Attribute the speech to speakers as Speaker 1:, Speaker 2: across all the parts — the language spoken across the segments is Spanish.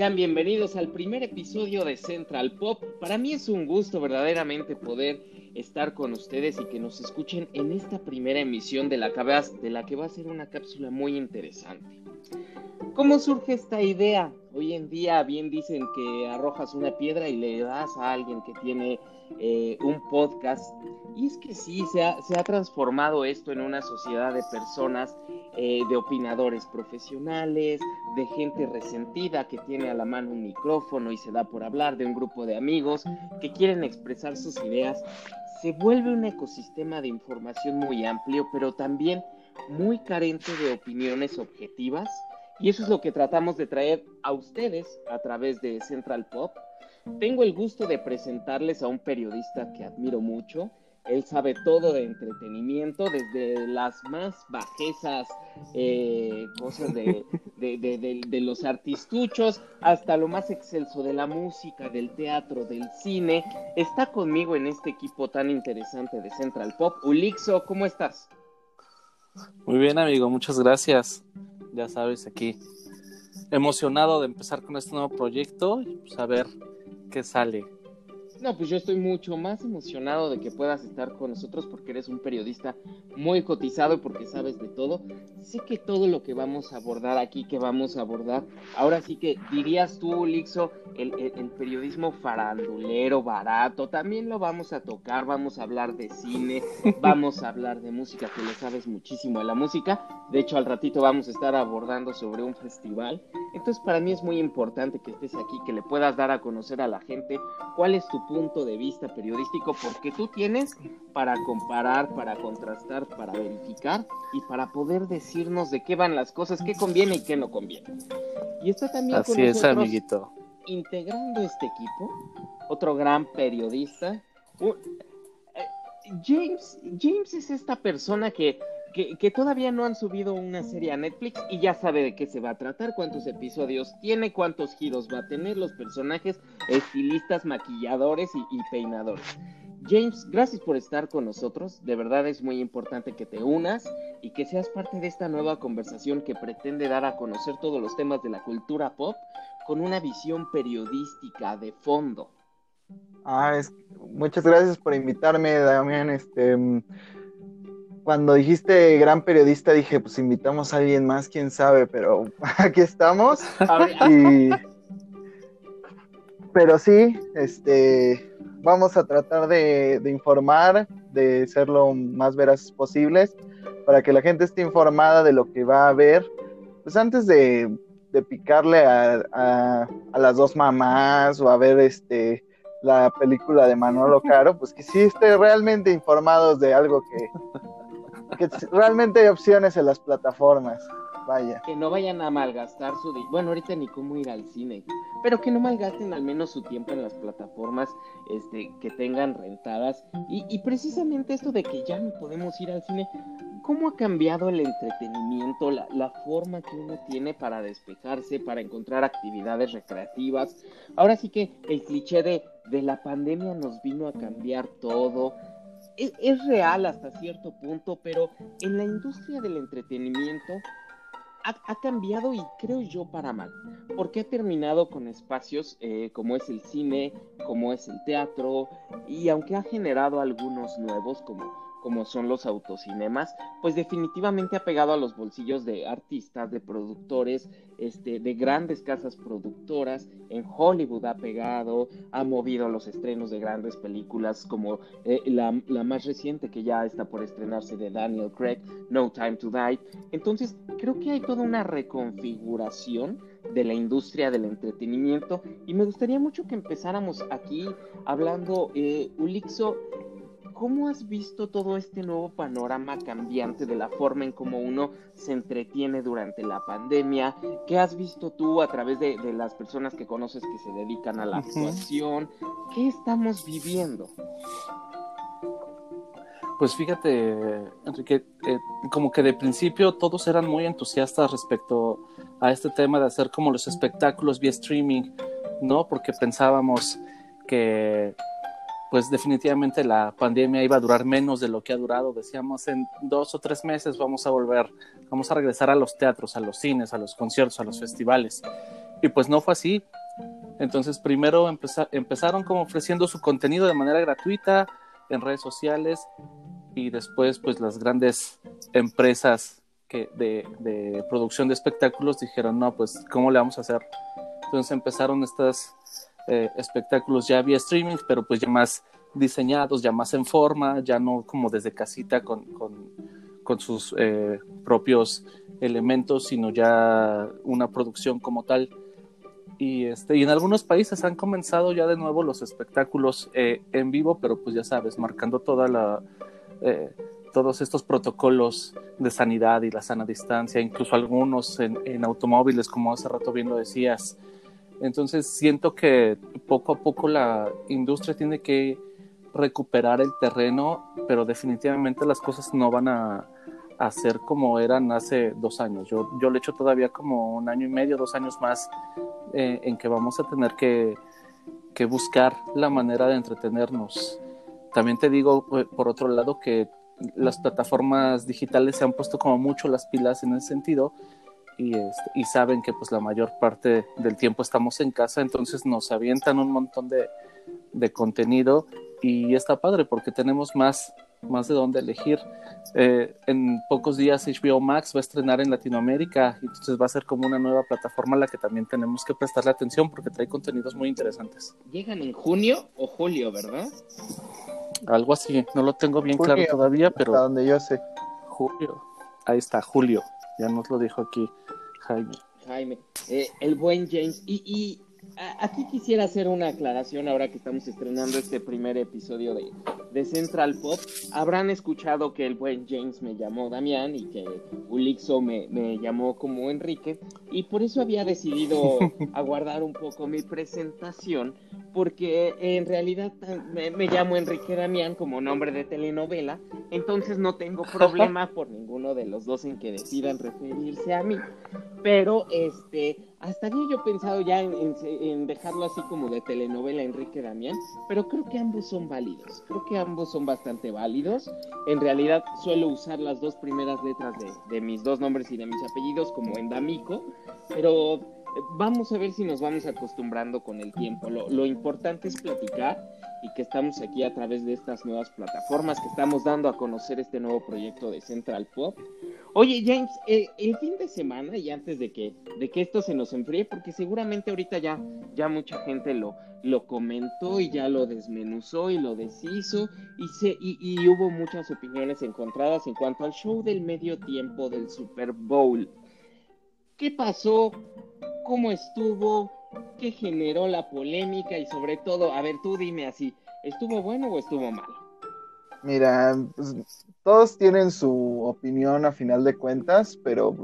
Speaker 1: Sean bienvenidos al primer episodio de Central Pop. Para mí es un gusto verdaderamente poder estar con ustedes y que nos escuchen en esta primera emisión de la, de la que va a ser una cápsula muy interesante. ¿Cómo surge esta idea? Hoy en día bien dicen que arrojas una piedra y le das a alguien que tiene eh, un podcast. Y es que sí, se ha, se ha, transformado esto en una sociedad de personas, eh, de opinadores profesionales, de gente resentida que tiene a la mano un micrófono y se da por hablar, de un grupo de amigos que quieren expresar sus ideas. Se vuelve un ecosistema de información muy amplio, pero también muy carente de opiniones objetivas. Y eso es lo que tratamos de traer a ustedes a través de Central Pop tengo el gusto de presentarles a un periodista que admiro mucho. Él sabe todo de entretenimiento, desde las más bajezas eh, cosas de, de, los artistuchos hasta lo más excelso de la música, del teatro, del cine. Está conmigo en este equipo tan interesante de Central Pop. Ulixo, ¿cómo estás?
Speaker 2: Muy bien, amigo, muchas gracias. Ya sabes, aquí emocionado de empezar con este nuevo proyecto y pues a ver que sale.
Speaker 1: No, pues yo estoy mucho más emocionado de que puedas estar con nosotros porque eres un periodista muy cotizado y porque sabes de todo. Sé que todo lo que vamos a abordar aquí, que vamos a abordar, ahora sí que dirías tú, Lixo, el, el, periodismo farandulero, barato, también lo vamos a tocar, vamos a hablar de cine, vamos a hablar de música, que le sabes muchísimo de la música. De hecho, al ratito vamos a estar abordando sobre un festival. Entonces, para mí es muy importante que estés aquí, que le puedas dar a conocer a la gente cuál es tu punto de vista periodístico porque tú tienes para comparar, para contrastar, para verificar y para poder decirnos de qué van las cosas, qué conviene y qué no conviene. Y está también
Speaker 2: Así es, amiguito.
Speaker 1: integrando este equipo, otro gran periodista. Eh, James, James es esta persona que que, todavía no han subido una serie a Netflix y ya sabe de qué se va a tratar, cuántos episodios tiene, cuántos giros va a tener, los personajes, estilistas, maquilladores y, peinadores. James, gracias por estar con nosotros. De verdad es muy importante que te unas y que seas parte de esta nueva conversación que pretende dar a conocer todos los temas de la cultura pop con una visión periodística de fondo.
Speaker 3: Ah, es, muchas gracias por invitarme, Damián. Este, cuando dijiste gran periodista dije, pues invitamos a alguien más, quién sabe, pero aquí estamos. Pero sí, este, vamos a tratar de, informar, de ser lo más veraz posibles, para que la gente esté informada de lo que va a ver. Pues antes de, picarle a, las dos mamás o a ver este la película de Manolo Caro, pues que sí esté realmente informados de algo que, que realmente hay opciones en las plataformas. Vaya.
Speaker 1: Que no vayan a malgastar su bueno, ahorita ni cómo ir al cine, pero que no malgasten al menos su tiempo en las plataformas este, que tengan rentadas. Y, precisamente esto de que ya no podemos ir al cine, ¿cómo ha cambiado el entretenimiento, la, la forma que uno tiene para despejarse, para encontrar actividades recreativas? Ahora sí que el cliché de, de la pandemia nos vino a cambiar todo es, real hasta cierto punto, pero en la industria del entretenimiento ha, cambiado y creo yo para mal, porque ha terminado con espacios eh, como es el cine, como es el teatro, y aunque ha generado algunos nuevos como como son los autocinemas, pues definitivamente ha pegado a los bolsillos de artistas, de productores, este, de grandes casas productoras. En Hollywood ha pegado, ha movido los estrenos de grandes películas como eh, la, más reciente que ya está por estrenarse de Daniel Craig, No Time to Die. Entonces, creo que hay toda una reconfiguración de la industria del entretenimiento y me gustaría mucho que empezáramos aquí hablando, eh, Ulixo, ¿Cómo has visto todo este nuevo panorama cambiante de la forma en cómo uno se entretiene durante la pandemia? ¿Qué has visto tú a través de, las personas que conoces que se dedican a la actuación? ¿Qué estamos viviendo?
Speaker 2: Pues fíjate, Enrique, eh, como que de principio todos eran muy entusiastas respecto a este tema de hacer como los espectáculos vía streaming, ¿no? Porque pensábamos que pues definitivamente la pandemia iba a durar menos de lo que ha durado. Decíamos, en dos o tres meses vamos a volver, vamos a regresar a los teatros, a los cines, a los conciertos, a los festivales. y pues no fue así. Entonces primero empezaron como ofreciendo su contenido de manera gratuita en redes sociales y después pues las grandes empresas que de, de, producción de espectáculos dijeron no pues cómo le vamos a hacer entonces empezaron estos eh, espectáculos ya vía streaming pero pues ya más diseñados ya más en forma ya no como desde casita con, con, sus eh, propios elementos sino ya una producción como tal y, este, y en algunos países han comenzado ya de nuevo los espectáculos eh, en vivo, pero pues ya sabes, marcando toda la, todos estos protocolos de sanidad y la sana distancia, incluso algunos en, en, automóviles, como hace rato bien lo decías. Entonces siento que poco a poco la industria tiene que recuperar el terreno, pero definitivamente las cosas no van a, a ser como eran hace dos años. Yo, yo le echo todavía como un año y medio, dos años más eh, en que vamos a tener que, que, buscar la manera de entretenernos. También te digo, eh, por otro lado, que las plataformas digitales se han puesto como mucho las pilas en ese sentido y, este, y saben que pues la mayor parte del tiempo estamos en casa, entonces nos avientan un montón de, de contenido y está padre porque tenemos más más de dónde elegir. Eh, en pocos días HBO Max va a estrenar en Latinoamérica, entonces va a ser como una nueva plataforma a la que también tenemos que prestarle atención porque trae contenidos muy interesantes.
Speaker 1: Llegan en junio o julio, ¿verdad?
Speaker 2: Algo así, no lo tengo bien claro todavía, pero...
Speaker 3: Hasta donde yo sé.
Speaker 2: Julio, ahí está, julio, ya nos lo dijo aquí Jaime.
Speaker 1: Jaime, eh, el buen James, y, y aquí quisiera hacer una aclaración ahora que estamos estrenando este primer episodio de, de, Central Pop. Habrán escuchado que el buen James me llamó Damián y que Ulixo me, me llamó como Enrique. Y por eso había decidido aguardar un poco mi presentación, porque en realidad me, me, llamo Enrique Damián como nombre de telenovela. Entonces no tengo problema por ninguno de los dos en que decidan referirse a mí. Pero este hasta había yo pensado ya en, dejarlo así como de telenovela Enrique Damián, pero creo que ambos son válidos, creo que ambos son bastante válidos. En realidad suelo usar las dos primeras letras de, mis dos nombres y de mis apellidos como endamico, pero eh, vamos a ver si nos vamos acostumbrando con el tiempo. Lo, lo importante es platicar y que estamos aquí a través de estas nuevas plataformas que estamos dando a conocer este nuevo proyecto de Central Pop. Oye, James, eh, el fin de semana y antes de que, de que esto se nos enfríe, porque seguramente ahorita ya, ya mucha gente lo, lo comentó y ya lo desmenuzó y lo deshizo y, se, y, y hubo muchas opiniones encontradas en cuanto al show del medio tiempo del Super Bowl. ¿Qué pasó? ¿Cómo estuvo? ¿Qué generó la polémica? Y sobre todo, a ver, tú dime así, ¿estuvo bueno o estuvo malo?
Speaker 3: Mira, pues, todos tienen su opinión a final de cuentas, pero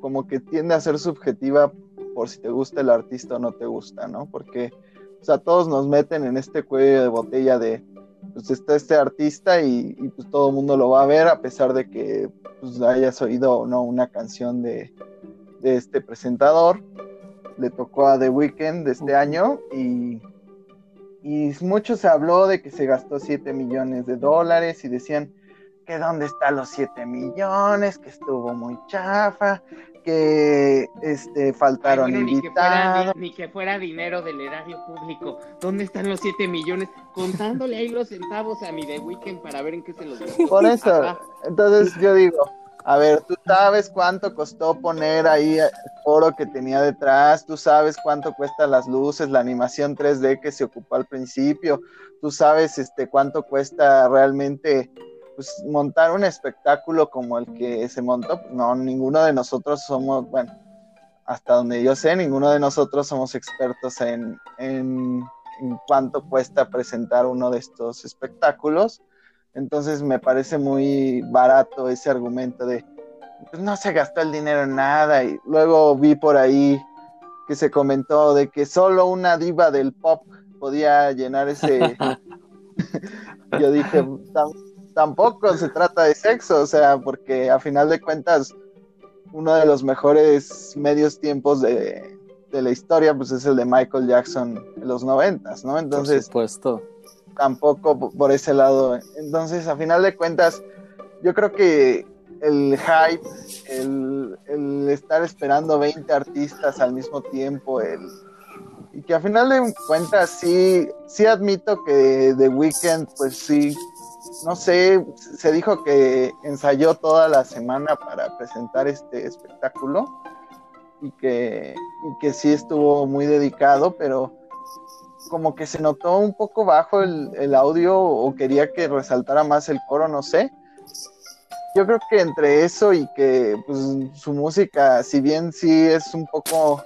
Speaker 3: como que tiende a ser subjetiva por si te gusta el artista o no te gusta, ¿no? Porque, o sea, todos nos meten en este cuello de botella de, pues está este artista y, pues todo el mundo lo va a ver a pesar de que pues hayas oído o no una canción de, de este presentador. Le tocó a The Weeknd de este año y y mucho se habló de que se gastó 7 millones de dólares y decían que dónde están los 7 millones, que estuvo muy chafa, que este faltaron invitados.
Speaker 1: Ni que, fuera, dinero del erario público. ¿Dónde están los 7 millones? Contándole ahí los centavos a mi de weekend para ver en qué se los gastó.
Speaker 3: Por eso, entonces yo digo, a ver, tú sabes cuánto costó poner ahí el oro que tenía detrás, tú sabes cuánto cuesta las luces, la animación 3D que se ocupó al principio, tú sabes este cuánto cuesta realmente pues, montar un espectáculo como el que se montó. No, ninguno de nosotros somos, bueno, hasta donde yo sé, ninguno de nosotros somos expertos en, en, en cuánto cuesta presentar uno de estos espectáculos entonces me parece muy barato ese argumento de pues no se gastó el dinero en nada. Y luego vi por ahí que se comentó de que solo una diva del pop podía llenar ese. Yo dije, tampoco se trata de sexo, o sea, porque a final de cuentas, uno de los mejores medios tiempos de, de la historia, pues es el de Michael Jackson en los noventas, ¿no? Entonces.
Speaker 2: Por supuesto
Speaker 3: tampoco por ese lado. Entonces, a final de cuentas, yo creo que el hype, el, el, estar esperando 20 artistas al mismo tiempo, el, y que a final de cuentas sí, sí admito que The Weeknd, pues sí, no sé, se dijo que ensayó toda la semana para presentar este espectáculo y que, y que sí estuvo muy dedicado, pero como que se notó un poco bajo el, el audio o quería que resaltara más el coro, no sé. Yo creo que entre eso y que pues, su música, si bien sí es un poco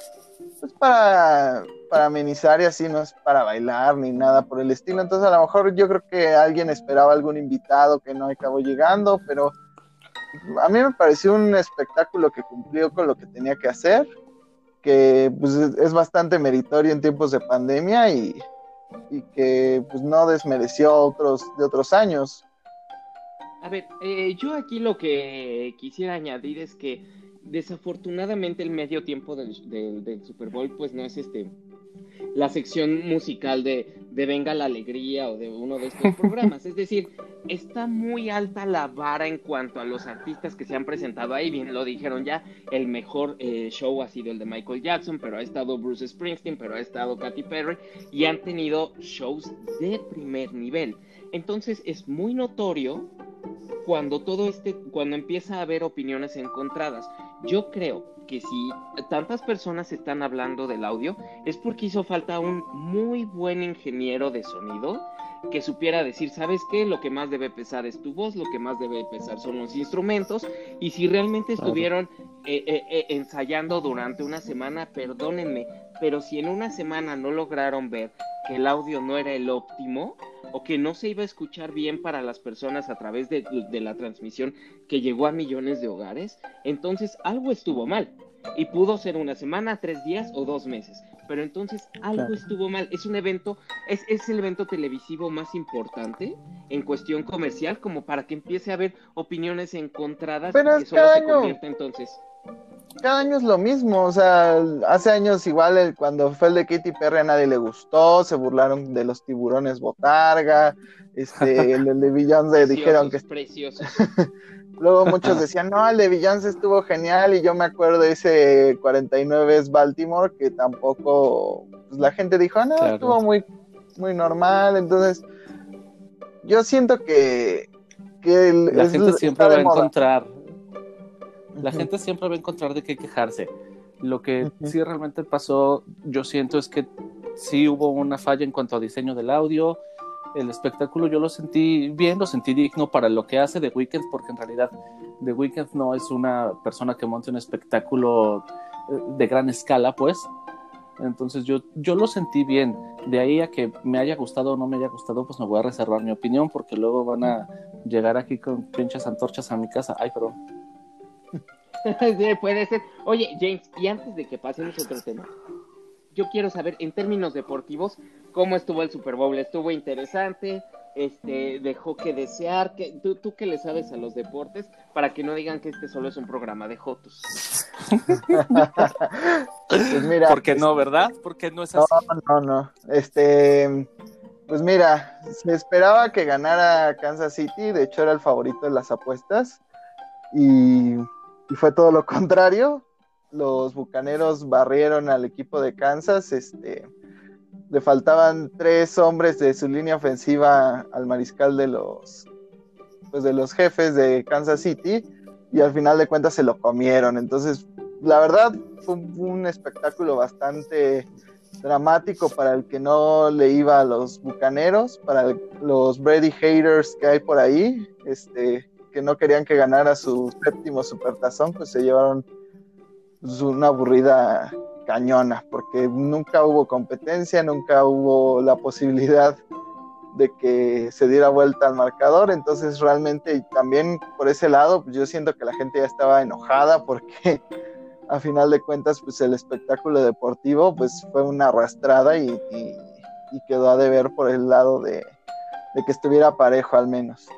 Speaker 3: pues para, para amenizar y así, no es para bailar ni nada por el estilo. Entonces a lo mejor yo creo que alguien esperaba algún invitado que no acabó llegando, pero a mí me pareció un espectáculo que cumplió con lo que tenía que hacer, que pues es bastante meritorio en tiempos de pandemia y, y que pues no desmereció otros de otros años.
Speaker 1: A ver, eh, yo aquí lo que quisiera añadir es que desafortunadamente el medio tiempo del, Super Bowl pues no es este la sección musical de, de, Venga la Alegría o de uno de estos programas. Es decir, está muy alta la vara en cuanto a los artistas que se han presentado ahí. Bien, lo dijeron ya, el mejor eh, show ha sido el de Michael Jackson, pero ha estado Bruce Springsteen, pero ha estado Katy Perry y han tenido shows de primer nivel. Entonces es muy notorio cuando todo este, cuando empieza a haber opiniones encontradas. Yo creo que si tantas personas están hablando del audio, es porque hizo falta un muy buen ingeniero de sonido que supiera decir, ¿sabes qué? Lo que más debe pesar es tu voz, lo que más debe pesar son los instrumentos, y si realmente estuvieron eh, eh, eh, ensayando durante una semana, perdónenme, pero si en una semana no lograron ver que el audio no era el óptimo, o que no se iba a escuchar bien para las personas a través de, la transmisión que llegó a millones de hogares, entonces algo estuvo mal. Y pudo ser una semana, tres días o dos meses. Pero entonces algo estuvo mal. Es un evento, es, es el evento televisivo más importante en cuestión comercial, como para que empiece a haber opiniones encontradas
Speaker 3: Pero
Speaker 1: y que solo se convierta entonces
Speaker 3: cada año es lo mismo, o sea, hace años igual cuando fue el de Katy Perry a nadie le gustó, se burlaron de los tiburones botarga, este, el, de Beyoncé dijeron que es
Speaker 1: precioso.
Speaker 3: Luego muchos decían, no, el de Beyoncé estuvo genial y yo me acuerdo de ese 49 es Baltimore que tampoco, pues la gente dijo, no, estuvo muy, muy normal, entonces yo siento que, que
Speaker 2: la gente siempre va a encontrar la gente siempre va a encontrar de qué quejarse. Lo que sí realmente pasó, yo siento, es que sí hubo una falla en cuanto a diseño del audio. El espectáculo yo lo sentí bien, lo sentí digno para lo que hace The Weeknd, porque en realidad The Weeknd no es una persona que monte un espectáculo eh, de gran escala, pues. Entonces yo, yo lo sentí bien. De ahí a que me haya gustado o no me haya gustado, pues me voy a reservar mi opinión, porque luego van a llegar aquí con pinches antorchas a mi casa. Ay, perdón.
Speaker 1: puede ser. Oye, James, y antes de que pasemos a otro tema, yo quiero saber, en términos deportivos, cómo estuvo el Super Bowl. ¿Estuvo interesante? Este, dejó que desear. que ¿tú, ¿Tú qué le sabes a los deportes? Para que no digan que este solo es un programa de Jotos.
Speaker 2: pues mira. Porque no, ¿verdad? Porque no es así.
Speaker 3: No, no, no. Este. Pues mira, se esperaba que ganara Kansas City, de hecho era el favorito de las apuestas. Y y fue todo lo contrario. Los bucaneros barrieron al equipo de Kansas. Este, le faltaban tres hombres de su línea ofensiva al mariscal de los, pues de los jefes de Kansas City. Y al final de cuentas se lo comieron. Entonces, la verdad, fue un espectáculo bastante dramático para el que no le iba a los bucaneros, para los Brady haters que hay por ahí. Este, que no querían que ganara su séptimo supertazón, pues se llevaron pues, una aburrida cañona, porque nunca hubo competencia, nunca hubo la posibilidad de que se diera vuelta al marcador, entonces realmente también por ese lado, pues yo siento que la gente ya estaba enojada porque a final de cuentas, pues el espectáculo deportivo pues fue una arrastrada y, quedó a deber por el lado de que estuviera parejo al menos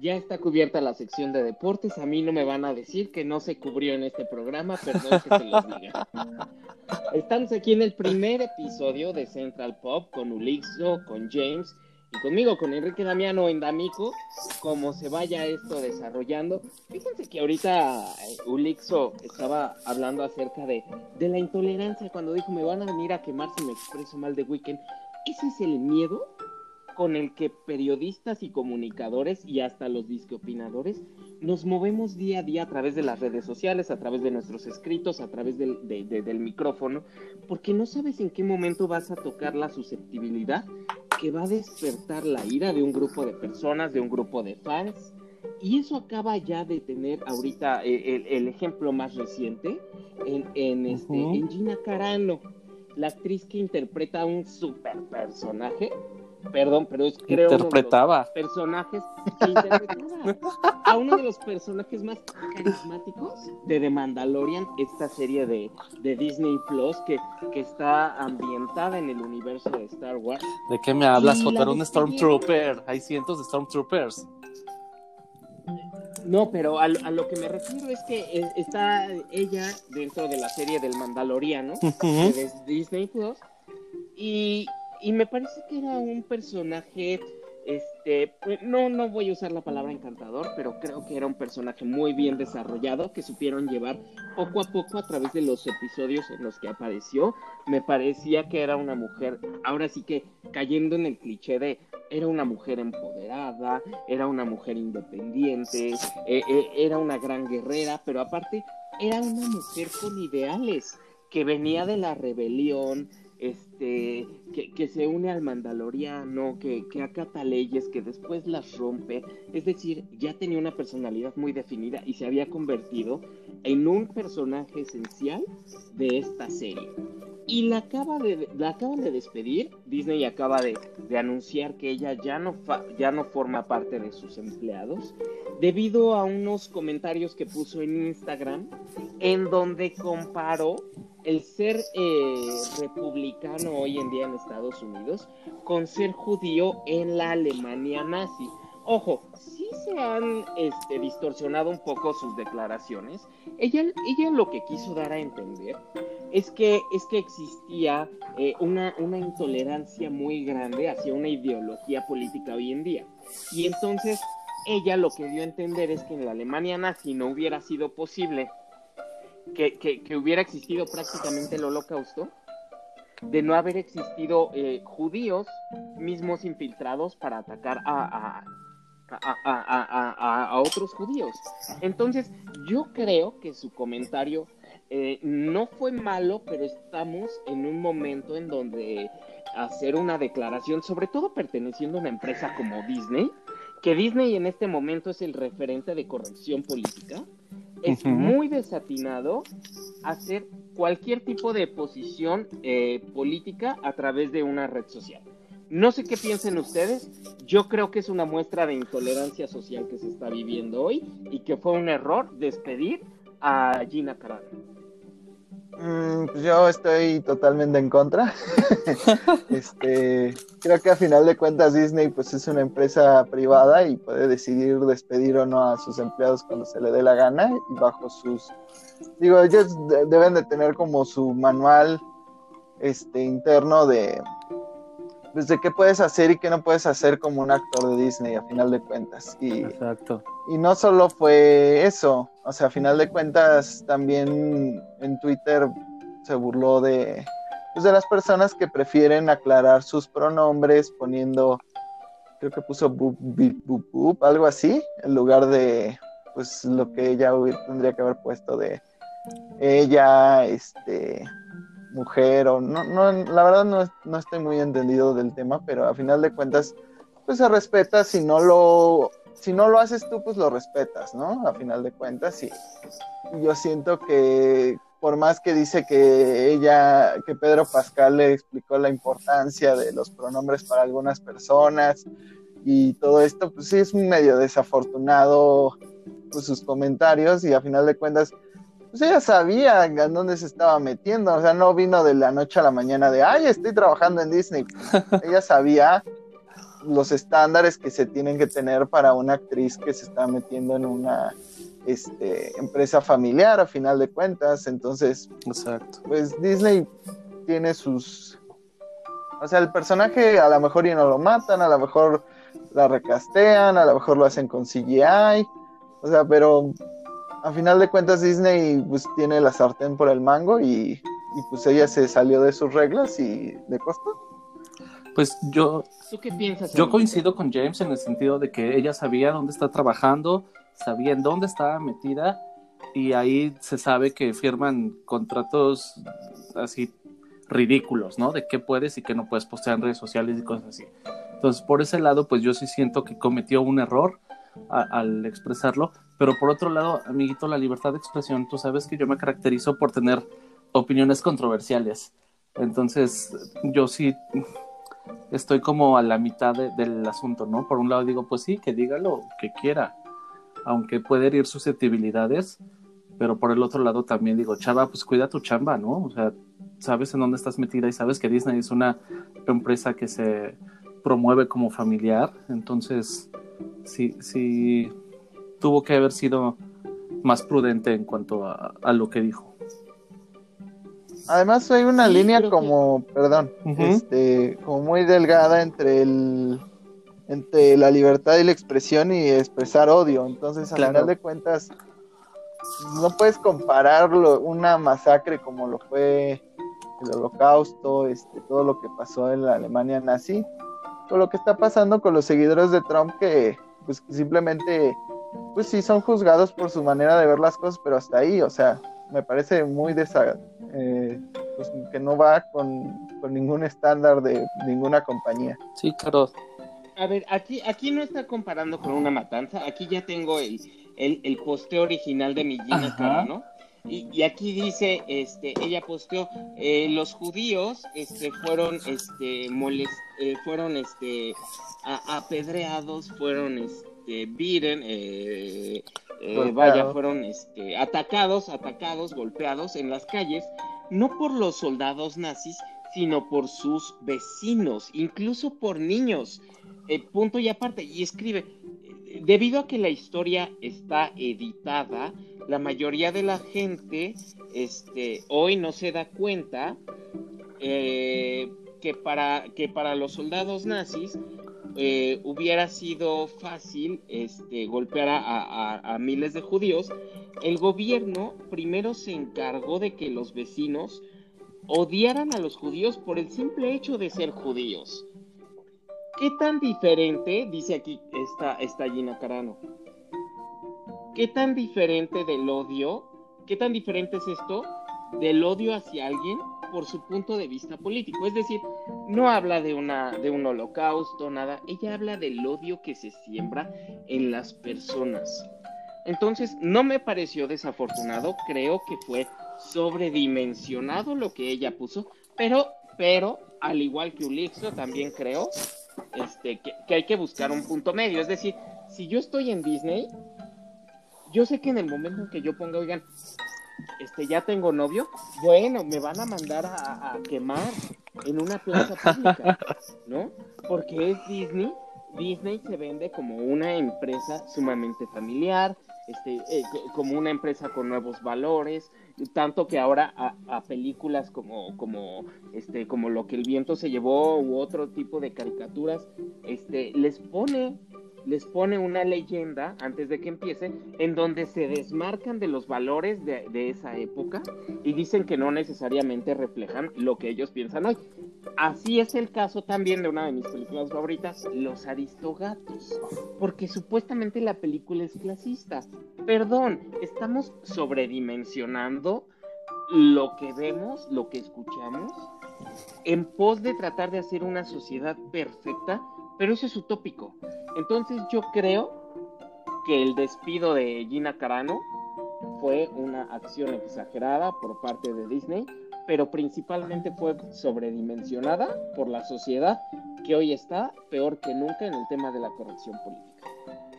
Speaker 1: ya está cubierta la sección de deportes. A mí no me van a decir que no se cubrió en este programa, perdón que se los diga. Estamos aquí en el primer episodio de Central Pop con Ulixo, con James y conmigo, con Enrique Damiano en D'Amico, cómo se vaya esto desarrollando. Fíjense que ahorita eh, Ulixo estaba hablando acerca de, de la intolerancia cuando dijo me van a venir a quemar si me expreso mal de Weekend. Ese es el miedo con el que periodistas y comunicadores y hasta los disqueopinadores nos movemos día a día a través de las redes sociales, a través de nuestros escritos, a través del, del micrófono, porque no sabes en qué momento vas a tocar la susceptibilidad que va a despertar la ira de un grupo de personas, de un grupo de fans. Y eso acaba ya de tener ahorita eh, el, ejemplo más reciente en, en, este, en Gina Carano, la actriz que interpreta a un super personaje Perdón, pero es creo
Speaker 2: interpretaba.
Speaker 1: Uno de los personajes que interpretaba a uno de los personajes más carismáticos de The Mandalorian, esta serie de, de Disney Plus que, que está ambientada en el universo de Star Wars.
Speaker 2: ¿De qué me hablas? Fotar un Stormtrooper. Hay cientos de Stormtroopers.
Speaker 1: No, pero a, lo que me refiero es que está ella dentro de la serie del Mandaloriano de Disney Plus y, y me parece que era un personaje, este, pues, no, no voy a usar la palabra encantador, pero creo que era un personaje muy bien desarrollado, que supieron llevar poco a poco a través de los episodios en los que apareció. Me parecía que era una mujer, ahora sí que cayendo en el cliché de era una mujer empoderada, era una mujer independiente, eh, eh, era una gran guerrera, pero aparte era una mujer con ideales que venía de la rebelión, este, que, se une al mandaloriano, que, que acata leyes, que después las rompe. Es decir, ya tenía una personalidad muy definida y se había convertido en un personaje esencial de esta serie. Y la, acaban de despedir, Disney acaba de, de anunciar que ella ya no, ya no forma parte de sus empleados, debido a unos comentarios que puso en Instagram, en donde comparó el ser eh, republicano hoy en día en Estados Unidos con ser judío en la Alemania nazi. Ojo, sí se han este, distorsionado un poco sus declaraciones. Ella, ella lo que quiso dar a entender es que, es que existía eh, una, una intolerancia muy grande hacia una ideología política hoy en día. Y entonces ella lo que dio a entender es que en la Alemania nazi no hubiera sido posible que, hubiera existido prácticamente el holocausto, de no haber existido eh, judíos mismos infiltrados para atacar a, otros judíos. Entonces, yo creo que su comentario eh, no fue malo, pero estamos en un momento en donde hacer una declaración, sobre todo perteneciendo a una empresa como Disney, que Disney en este momento es el referente de corrección política, es muy desatinado hacer cualquier tipo de posición eh, política a través de una red social. No sé qué piensen ustedes, yo creo que es una muestra de intolerancia social que se está viviendo hoy y que fue un error despedir a Gina Carano.
Speaker 3: Mm, pues yo estoy totalmente en contra. este, creo que a final de cuentas Disney pues es una empresa privada y puede decidir despedir o no a sus empleados cuando se le dé la gana y bajo sus digo, ellos deben de tener como su manual este interno de pues, de qué puedes hacer y qué no puedes hacer como un actor de Disney a final de cuentas. Y,
Speaker 2: Exacto.
Speaker 3: Y no solo fue eso, o sea, a final de cuentas también en Twitter se burló de, pues, de las personas que prefieren aclarar sus pronombres poniendo, creo que puso bup, algo así, en lugar de pues lo que ella tendría que haber puesto de ella, este, mujer o no, no la verdad no, no estoy muy entendido del tema, pero a final de cuentas, pues se respeta si no lo, si no lo haces tú, pues lo respetas, ¿no? A final de cuentas, y yo siento que por más que dice que ella, que Pedro Pascal le explicó la importancia de los pronombres para algunas personas y todo esto, pues sí es medio desafortunado pues, sus comentarios y a final de cuentas pues ella sabía en dónde se estaba metiendo, o sea, no vino de la noche a la mañana de, ay, estoy trabajando en Disney. ella sabía los estándares que se tienen que tener para una actriz que se está metiendo en una este, empresa familiar a final de cuentas, entonces,
Speaker 2: Exacto.
Speaker 3: pues Disney tiene sus O sea, el personaje a lo mejor y no lo matan, a lo mejor la recastean, a lo mejor lo hacen con CGI. O sea, pero a final de cuentas Disney pues tiene la sartén por el mango y, y pues ella se salió de sus reglas y de costo.
Speaker 2: Pues yo,
Speaker 1: ¿Tú qué piensas?
Speaker 2: yo coincido con James en el sentido de que ella sabía dónde está trabajando, sabía en dónde estaba metida y ahí se sabe que firman contratos así ridículos, ¿no? De qué puedes y qué no puedes postear en redes sociales y cosas así. Entonces, por ese lado, pues yo sí siento que cometió un error a- al expresarlo, pero por otro lado, amiguito, la libertad de expresión, tú sabes que yo me caracterizo por tener opiniones controversiales. Entonces, yo sí estoy como a la mitad de- del asunto, ¿no? Por un lado digo, pues sí, que diga lo que quiera, aunque puede herir susceptibilidades, pero por el otro lado también digo, chava, pues cuida tu chamba, ¿no? O sea, sabes en dónde estás metida y sabes que Disney es una empresa que se promueve como familiar, entonces sí, sí tuvo que haber sido más prudente en cuanto a, a lo que dijo.
Speaker 3: Además hay una
Speaker 1: Sí,
Speaker 3: línea
Speaker 1: que-
Speaker 3: como, perdón, este, como muy delgada entre el entre la libertad y la expresión y expresar odio. Entonces, al
Speaker 2: Claro.
Speaker 3: final de cuentas, no puedes compararlo una masacre como lo fue el holocausto, este, todo lo que pasó en la Alemania nazi, con lo que está pasando con los seguidores de Trump que pues que simplemente pues sí son juzgados por su manera de ver las cosas, pero hasta ahí, o sea, me parece muy desa eh, pues, que no va con, con ningún estándar de ninguna compañía.
Speaker 2: Sí, claro.
Speaker 1: A ver, aquí, aquí no está comparando con una matanza. Aquí ya tengo el, el, el posteo original de mi Gina. Carano. Y, y aquí dice, este, ella posteó, eh, los judíos, este, fueron, este, molest, eh, fueron, este, a- apedreados, fueron, este, beaten, eh, eh,
Speaker 3: Golpeados.
Speaker 1: vaya, fueron, este, atacados, atacados, golpeados en las calles, no por los soldados nazis, sino por sus vecinos, incluso por niños. Eh, punto y aparte, y escribe, eh, debido a que la historia está editada, la mayoría de la gente este, hoy no se da cuenta eh, que, para, que para los soldados nazis eh, hubiera sido fácil este, golpear a, a- a miles de judíos. El gobierno primero se encargó de que los vecinos odiaran a los judíos por el simple hecho de ser judíos. ¿Qué tan diferente, dice aquí esta, esta Gina Carano, qué tan diferente del odio, qué tan diferente es esto del odio hacia alguien por su punto de vista político? Es decir, no habla de, una, de un holocausto, nada, ella habla del odio que se siembra en las personas. Entonces, no me pareció desafortunado, creo que fue sobredimensionado lo que ella puso, pero, pero, al igual que Ulixo, también creo este, que, que hay que buscar un punto medio. Es decir, si yo estoy en Disney, yo sé que en el momento en que yo ponga, oigan, este, ya tengo novio, bueno, me van a mandar a, quemar en una plaza pública, ¿no? Porque es Disney, Disney se vende como una empresa sumamente familiar, este, eh, co- como una empresa con nuevos valores, tanto que ahora a, a películas como, como, este, como lo que el viento se llevó u otro tipo de caricaturas, este, les pone, les pone una leyenda antes de que empiece, en donde se desmarcan de los valores de, esa época y dicen que no necesariamente reflejan lo que ellos piensan hoy. Así es el caso también de una de mis películas favoritas, Los Aristogatos, porque supuestamente la película es clasista. Perdón, estamos sobredimensionando lo que vemos, lo que escuchamos, en pos de tratar de hacer una sociedad perfecta, pero eso es utópico. Entonces yo creo que el despido de Gina Carano fue una acción exagerada por parte de Disney, pero principalmente fue sobredimensionada por la sociedad que hoy está peor que nunca en el tema de la corrección política.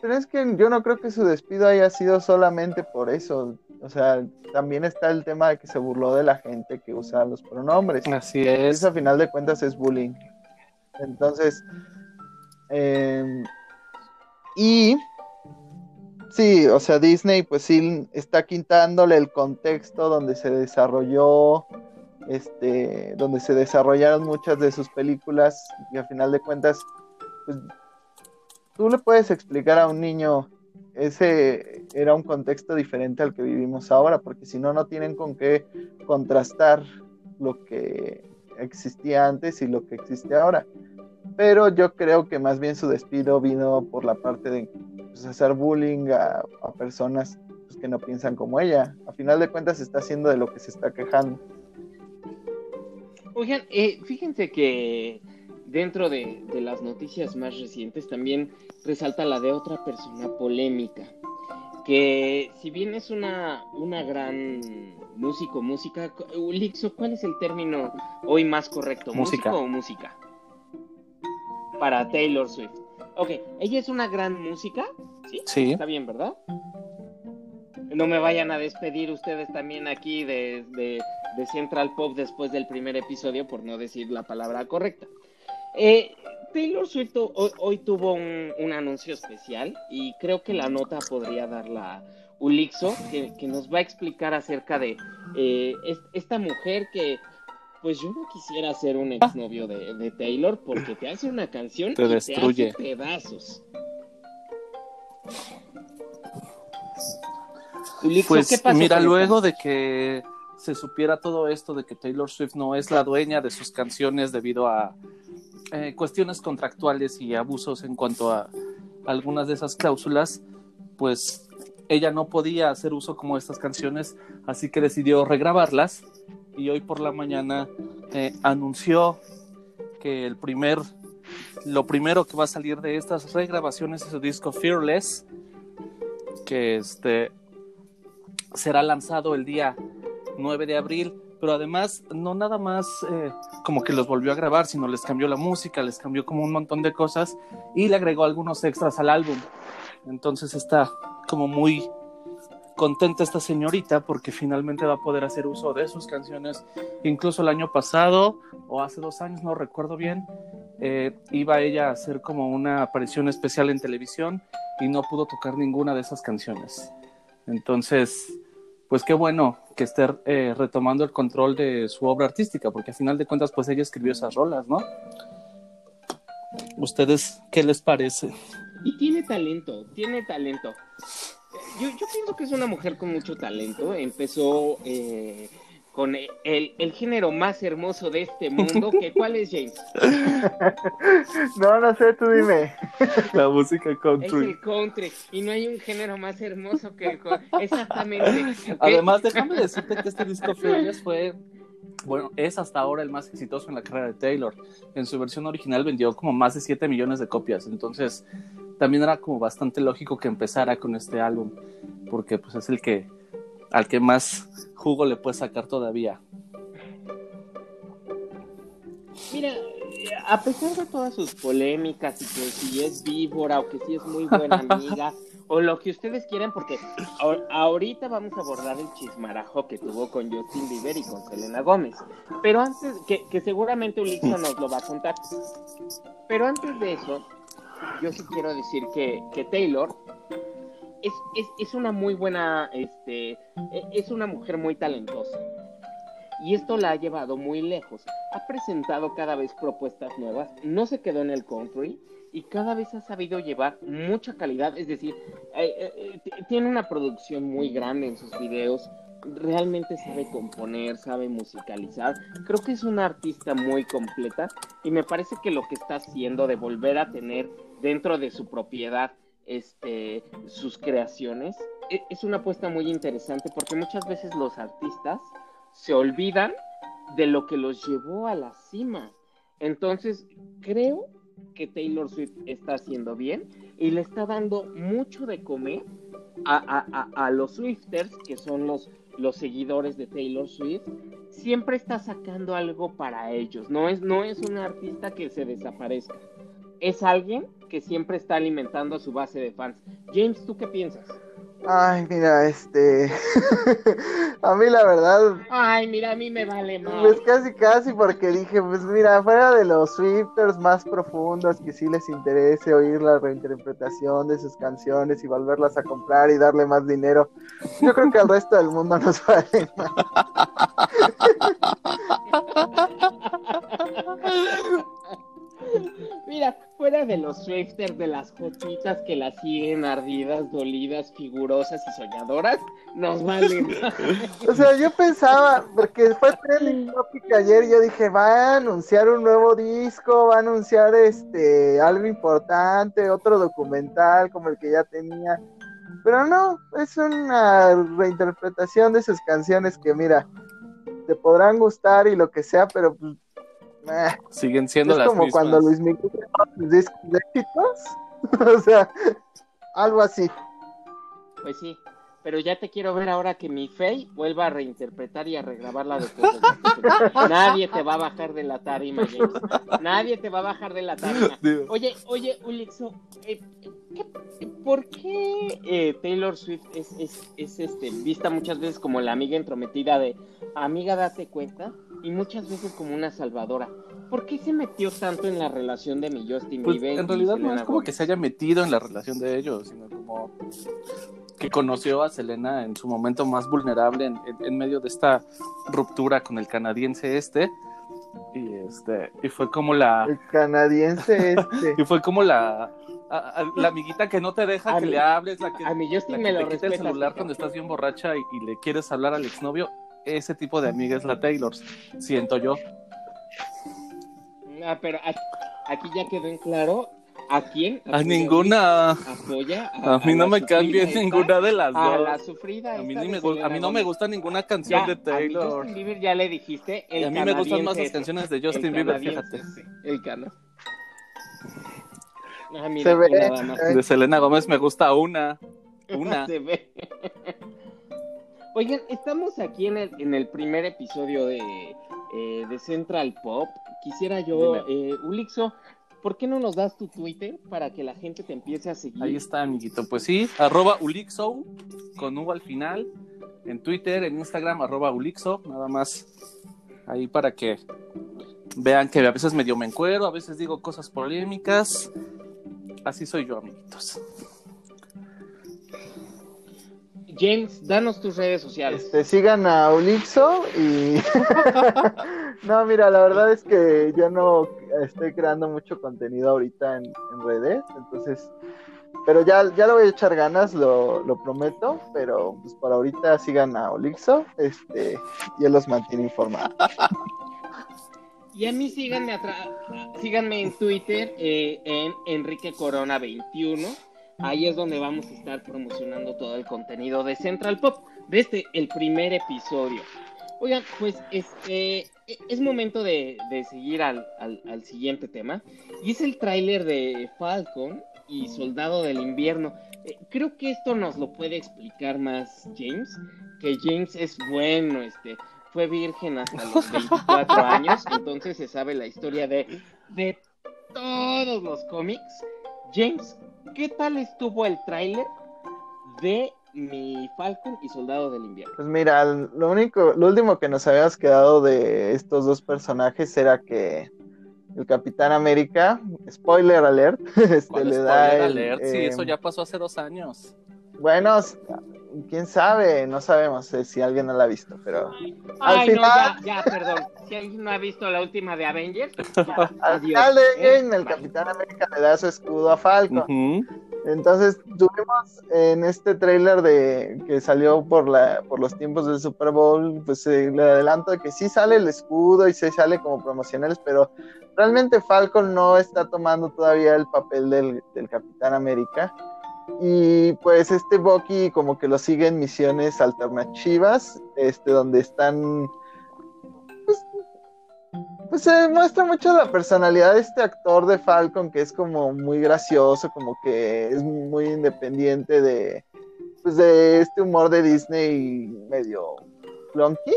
Speaker 3: Pero es que yo no creo que su despido haya sido solamente por eso. O sea, también está el tema de que se burló de la gente que usa los pronombres.
Speaker 2: Así
Speaker 3: Eso
Speaker 2: es.
Speaker 3: a final de cuentas es bullying. Entonces, eh, y sí, o sea, Disney pues sí está quitándole el contexto donde se desarrolló este, donde se desarrollaron muchas de sus películas y a final de cuentas, pues, tú le puedes explicar a un niño, ese era un contexto diferente al que vivimos ahora, porque si no, no tienen con qué contrastar lo que existía antes y lo que existe ahora. Pero yo creo que más bien su despido vino por la parte de pues, hacer bullying a, personas pues, que no piensan como ella. A final de cuentas está haciendo de lo que se está quejando.
Speaker 1: Oigan, eh, fíjense que dentro de, las noticias más recientes también resalta la de otra persona polémica, que si bien es una, una gran músico, música, Lixo, ¿cuál es el término hoy más correcto?
Speaker 2: Música.
Speaker 1: o música? Para Taylor Swift. Ok, ella es una gran música, ¿sí?
Speaker 2: Sí.
Speaker 1: Está bien, ¿verdad? No me vayan a despedir ustedes también aquí de, de, Central Pop después del primer episodio por no decir la palabra correcta. Eh, Taylor Swift hoy, tuvo un, anuncio especial y creo que la nota podría darla Ulixo, que, que nos va a explicar acerca de eh, esta mujer que, pues yo no quisiera ser un exnovio de, de Taylor porque te hace una canción
Speaker 2: te y destruye.
Speaker 1: te hace pedazos.
Speaker 2: pues mira, luego de que se supiera todo esto de que Taylor Swift no es la dueña de sus canciones debido a eh, cuestiones contractuales y abusos en cuanto a algunas de esas cláusulas, pues ella no podía hacer uso como de estas canciones, así que decidió regrabarlas y hoy por la mañana eh, anunció que el primer, lo primero que va a salir de estas regrabaciones es su disco Fearless, que este será lanzado el día 9 de abril, pero además no nada más eh, como que los volvió a grabar, sino les cambió la música, les cambió como un montón de cosas y le agregó algunos extras al álbum. Entonces está como muy contenta esta señorita porque finalmente va a poder hacer uso de sus canciones. Incluso el año pasado o hace dos años, no recuerdo bien, eh, iba ella a hacer como una aparición especial en televisión y no pudo tocar ninguna de esas canciones. Entonces, pues qué bueno que esté eh, retomando el control de su obra artística, porque al final de cuentas, pues ella escribió esas rolas, ¿no? ¿Ustedes qué les parece?
Speaker 1: Y tiene talento, tiene talento. Yo, yo pienso que es una mujer con mucho talento. Empezó eh, con el, el, género más hermoso de este mundo, que ¿cuál es James?
Speaker 3: no, no sé, tú dime.
Speaker 2: La música country. Es
Speaker 1: el country, y no hay un género más hermoso que el country. Exactamente.
Speaker 2: Además, déjame decirte que este disco Fearless fue bueno, es hasta ahora el más exitoso en la carrera de Taylor. En su versión original vendió como más de 7 millones de copias, entonces también era como bastante lógico que empezara con este álbum, porque pues es el que al que más jugo le puede sacar todavía.
Speaker 1: Mira, a pesar de todas sus polémicas y que si es víbora o que si es muy buena amiga o lo que ustedes quieran, porque ahorita vamos a abordar el chismarajo que tuvo con Justin Bieber y con Selena Gómez. Pero antes, que, que seguramente Ulixa nos lo va a contar. Pero antes de eso, yo sí quiero decir que, que Taylor es, es, es, una muy buena, este, e, es una mujer muy talentosa. Y esto la ha llevado muy lejos. Ha presentado cada vez propuestas nuevas, no se quedó en el country y cada vez ha sabido llevar mucha calidad. Es decir, eh, eh, eh, tiene una producción muy grande en sus videos, realmente sabe componer, sabe musicalizar. Creo que es una artista muy completa y me parece que lo que está haciendo de volver a tener dentro de su propiedad este, sus creaciones, e, es una apuesta muy interesante porque muchas veces los artistas se olvidan de lo que los llevó a la cima. Entonces, creo que Taylor Swift está haciendo bien y le está dando mucho de comer a, los Swifters, que son los, los seguidores de Taylor Swift. Siempre está sacando algo para ellos. No es, no es un artista que se desaparezca. Es alguien que siempre está alimentando a su base de fans. James, ¿tú qué piensas?
Speaker 3: Ay, mira, este. a mí la verdad.
Speaker 1: Ay, mira, a mí me vale más.
Speaker 3: Pues casi, casi, porque dije, pues mira, fuera de los Swifters más profundos que sí les interese oír la reinterpretación de sus canciones y volverlas a comprar y darle más dinero, yo creo que al resto del mundo nos vale más.
Speaker 1: after de las jotitas que las siguen ardidas, dolidas, figurosas y soñadoras, nos valen.
Speaker 3: o sea, yo pensaba, porque fue trending topic ayer, yo dije, va a anunciar un nuevo disco, va a anunciar este algo importante, otro documental como el que ya tenía. Pero no, es una reinterpretación de sus canciones que mira, te podrán gustar y lo que sea, pero pues,
Speaker 2: siguen siendo
Speaker 3: es
Speaker 2: las
Speaker 3: como cuando Luis Miguel o sea, algo así.
Speaker 1: Pues sí, pero ya te quiero ver ahora que mi Fey vuelva a reinterpretar y a regrabarla de Nadie te va a bajar de la tarima, James. Nadie te va a bajar de la tarima. Oye, oye, Ulixo, eh, ¿por qué eh, Taylor Swift es, es, es, este, vista muchas veces como la amiga entrometida de amiga date cuenta y muchas veces como una salvadora? ¿Por qué se metió tanto en la relación de mi Justin
Speaker 2: pues,
Speaker 1: Bieber?
Speaker 2: En realidad no es como que se haya metido en la relación de ellos, sino como que conoció a Selena en su momento más vulnerable en, en, medio de esta ruptura con el canadiense este. Y este, y fue como la.
Speaker 3: El canadiense este.
Speaker 2: y fue como la. la amiguita que no te deja que le hables, la que,
Speaker 1: a mi Justin
Speaker 2: me
Speaker 1: lo
Speaker 2: te quita el celular cuando estás bien borracha y, y, le quieres hablar al exnovio. Ese tipo de amiga es la Taylor, siento yo.
Speaker 1: Ah, pero aquí ya quedó en claro ¿A quién?
Speaker 2: A, ninguna.
Speaker 1: Apoya.
Speaker 2: A, mí no me cambia ninguna de las dos.
Speaker 1: A la sufrida.
Speaker 2: A mí, ni me, a mí no me gusta ninguna canción de Taylor.
Speaker 1: A Justin Bieber ya le dijiste.
Speaker 2: El y a mí me gustan más las canciones de Justin Bieber, fíjate.
Speaker 1: El cano.
Speaker 3: Ah, mira, Se ve. Nada más.
Speaker 2: De Selena Gómez me gusta una. Una.
Speaker 1: Se ve. Oigan, estamos aquí en el, en el primer episodio de, eh, de Central Pop. Quisiera yo, eh, Ulixo, ¿por qué no nos das tu Twitter para que la gente te empiece a seguir?
Speaker 2: Ahí está, amiguito. Pues sí, arroba Ulixo, con U al final. En Twitter, en Instagram, arroba Ulixo, nada más. Ahí para que vean que a veces medio me encuero, a veces digo cosas polémicas. Así soy yo, amiguitos.
Speaker 1: James, danos tus redes sociales.
Speaker 3: Este, sigan a Ulixo y... no, mira, la verdad es que yo no estoy creando mucho contenido ahorita en, redes, entonces... Pero ya, ya le voy a echar ganas, lo, lo prometo, pero pues por ahorita sigan a Olixo, este, y él los mantiene informados.
Speaker 1: Y a mí síganme, síganme en Twitter eh, en Enrique Corona 21 Ahí es donde vamos a estar promocionando todo el contenido de Central Pop, de este, el primer episodio. Oigan, pues este e, es momento de, seguir al, siguiente tema. Y es el tráiler de Falcon y Soldado del Invierno. Eh, creo que esto nos lo puede explicar más James, que James es bueno, este, fue virgen hasta los 24 años, entonces se sabe la historia de, de todos los cómics. James, ¿qué tal estuvo el tráiler de mi Falcon y Soldado del Invierno?
Speaker 3: Pues mira, lo único, lo último que nos habíamos quedado de estos dos personajes era que el Capitán América, spoiler alert, este, le da
Speaker 2: el, alert? sí, eso em, ya pasó hace dos años.
Speaker 3: Bueno, quién sabe, no sabemos eh, si alguien no la ha visto, pero
Speaker 1: al final... ya, perdón, si alguien no ha visto la última de Avengers,
Speaker 3: al final de ¿eh? El Capitán América le da su escudo a Falcon. Entonces tuvimos en este trailer de que salió por la por los tiempos del Super Bowl, pues eh, le adelanto de que sí sale el escudo y sí sale como promocionales, pero realmente Falcon no está tomando todavía el papel del, del Capitán América. Y pues este Bucky como que lo sigue en misiones alternativas, este, donde están... Pues, pues se muestra mucho la personalidad de este actor de Falcon, que es como muy gracioso, como que es muy independiente de, pues de este humor de Disney medio clunky.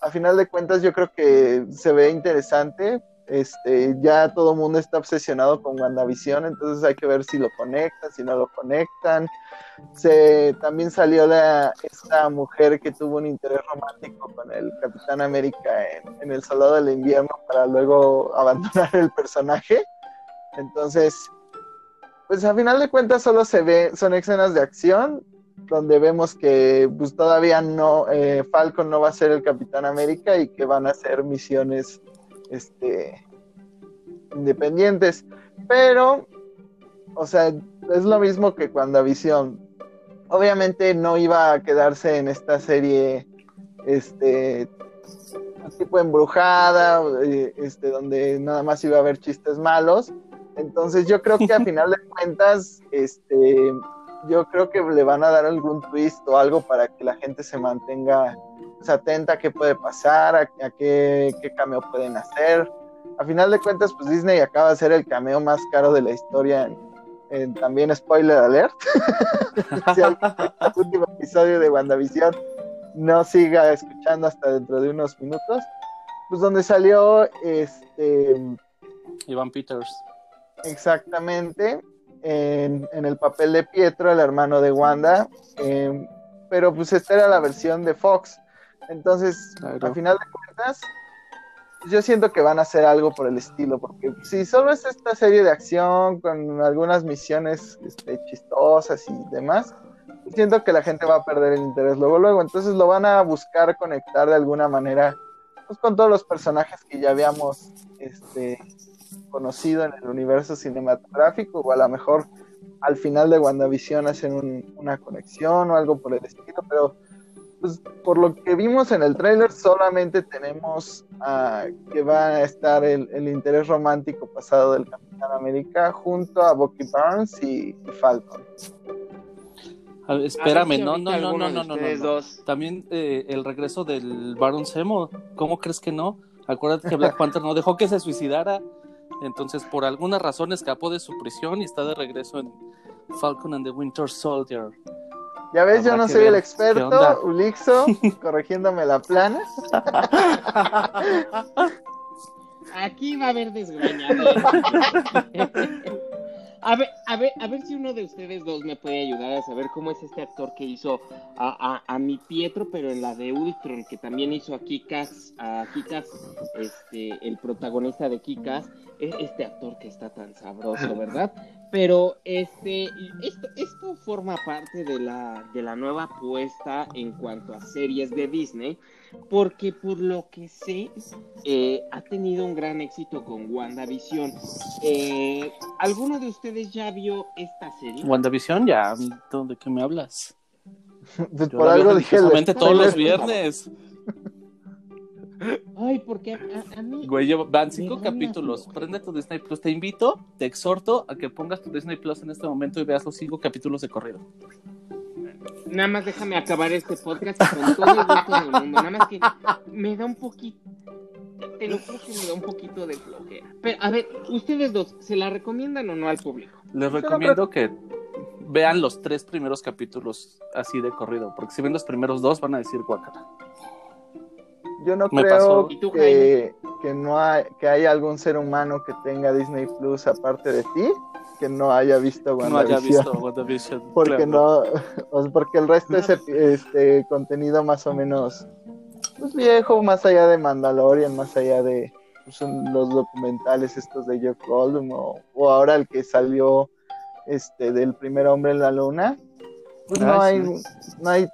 Speaker 3: A final de cuentas yo creo que se ve interesante, este, ya todo el mundo está obsesionado con WandaVision, entonces hay que ver si lo conectan, si no lo conectan. Se, también salió la, esta mujer que tuvo un interés romántico con el Capitán América en, El Soldado del Invierno para luego abandonar el personaje. Entonces, pues a final de cuentas solo se ve, son escenas de acción donde vemos que pues todavía no, eh, Falcon no va a ser el Capitán América y que van a ser misiones este, independientes. Pero o sea, es lo mismo que cuando Visión. Obviamente no iba a quedarse en esta serie, este, tipo embrujada, eh, este, donde nada más iba a haber chistes malos. Entonces yo creo que a final de cuentas, este, yo creo que le van a dar algún twist o algo para que la gente se mantenga atenta a qué puede pasar, a, qué, qué, cameo pueden hacer. A final de cuentas, pues Disney acaba de ser el cameo más caro de la historia también spoiler alert, si el último episodio de WandaVision no siga escuchando hasta dentro de unos minutos, pues donde salió este
Speaker 2: Ivan Peters.
Speaker 3: Exactamente, en, el papel de Pietro, el hermano de Wanda, em, pero pues esta era la versión de Fox. Entonces, al final de cuentas, yo siento que van a hacer algo por el estilo, porque si solo es esta serie de acción con algunas misiones este, chistosas y demás, siento que la gente va a perder el interés luego, luego, entonces lo van a buscar conectar de alguna manera pues, con todos los personajes que ya habíamos este, conocido en el universo cinematográfico, o a lo mejor al final de WandaVision hacen una conexión o algo por el estilo, pero pues por lo que vimos en el tráiler solamente tenemos que va a estar el, interés romántico pasado del Capitán América junto a Bucky Barnes y, Falcon.
Speaker 2: espérame, no, no, no, no, no, no, no, También eh, el regreso del Baron Zemo, ¿cómo crees que no? Acuérdate que Black Panther no dejó que se suicidara, entonces por alguna razón escapó de su prisión y está de regreso en Falcon and the Winter Soldier.
Speaker 3: Ya ves, yo no soy el experto, Ulixo, corrigiéndome la plana.
Speaker 1: Aquí va a haber desgreñado. A ver, a ver, a ver si uno de ustedes dos me puede ayudar a saber cómo es este actor que hizo a, a, mi Pietro, pero en la de Ultron, que también hizo a Kikas, a Kikas, este, el protagonista de Kikas, e, este actor que está tan sabroso, ¿verdad? Pero este, esto, esto forma parte de la, de la nueva apuesta en cuanto a series de Disney, porque por lo que sé, eh, ha tenido un gran éxito con WandaVision. Eh, ¿Alguno de ustedes ya vio esta serie?
Speaker 2: WandaVision, ya, ¿de qué me hablas?
Speaker 3: Pues por algo dije.
Speaker 2: todos los viernes.
Speaker 1: Ay, porque a, mí.
Speaker 2: Güey, van cinco capítulos. Prende tu Disney Plus. Te invito, te exhorto a que pongas tu Disney Plus en este momento y veas los cinco capítulos de corrido.
Speaker 1: Nada más déjame acabar este podcast con todo el gusto del mundo. Nada más que me da un poquito. Te lo juro que me da un poquito de flojera. Pero, a ver, ustedes dos, ¿se la recomiendan o no al público?
Speaker 2: Les recomiendo que vean los tres primeros capítulos así de corrido, porque si ven los primeros dos van a decir guacala.
Speaker 3: Yo no creo que, que, no hay, que haya algún ser humano que tenga Disney Plus aparte de ti que no haya visto WandaVision. Porque no, porque el resto es este contenido más o menos pues, viejo, más allá de Mandalorian, más allá de pues, los documentales estos de Jeff Goldblum o, ahora el que salió este del primer hombre en la luna. Pues no hay, no hay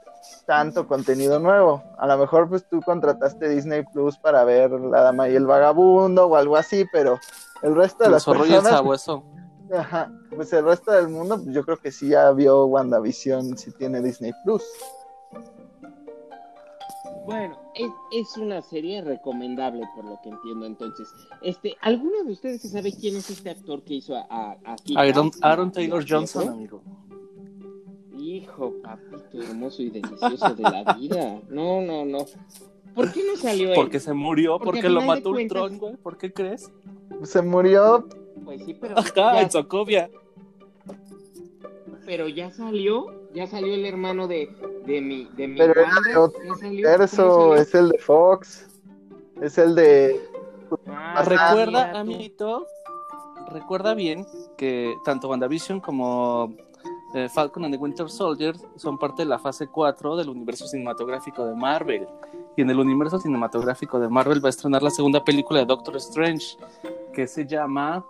Speaker 3: tanto contenido nuevo. A lo mejor pues tú contrataste Disney Plus para ver La Dama y el Vagabundo o algo así, pero el resto de las personas... Ajá, pues el resto del mundo, pues yo creo que sí ya vio WandaVision si tiene Disney Plus.
Speaker 1: Bueno, es, una serie recomendable por lo que entiendo entonces. Este, ¿alguno de ustedes sabe quién es este actor que hizo a, a,
Speaker 2: Aaron, Aaron Taylor Johnson, amigo.
Speaker 1: Hijo, papito hermoso y delicioso de la vida. No, no, no. ¿Por qué no salió él?
Speaker 2: Porque se murió, porque, lo mató Ultron, güey. ¿Por qué crees?
Speaker 3: Se murió.
Speaker 1: Pues sí, pero.
Speaker 2: Ajá, en Sokovia.
Speaker 1: Pero ya salió, ya salió el hermano de, de mi, de mi
Speaker 3: pero Eso es el de Fox. Es el de.
Speaker 2: Ah, recuerda, amiguito, recuerda bien que tanto WandaVision como eh, Falcon and the Winter Soldier son parte de la fase 4 del universo cinematográfico de Marvel. Y en el universo cinematográfico de Marvel va a estrenar la segunda película de Doctor Strange, que se llama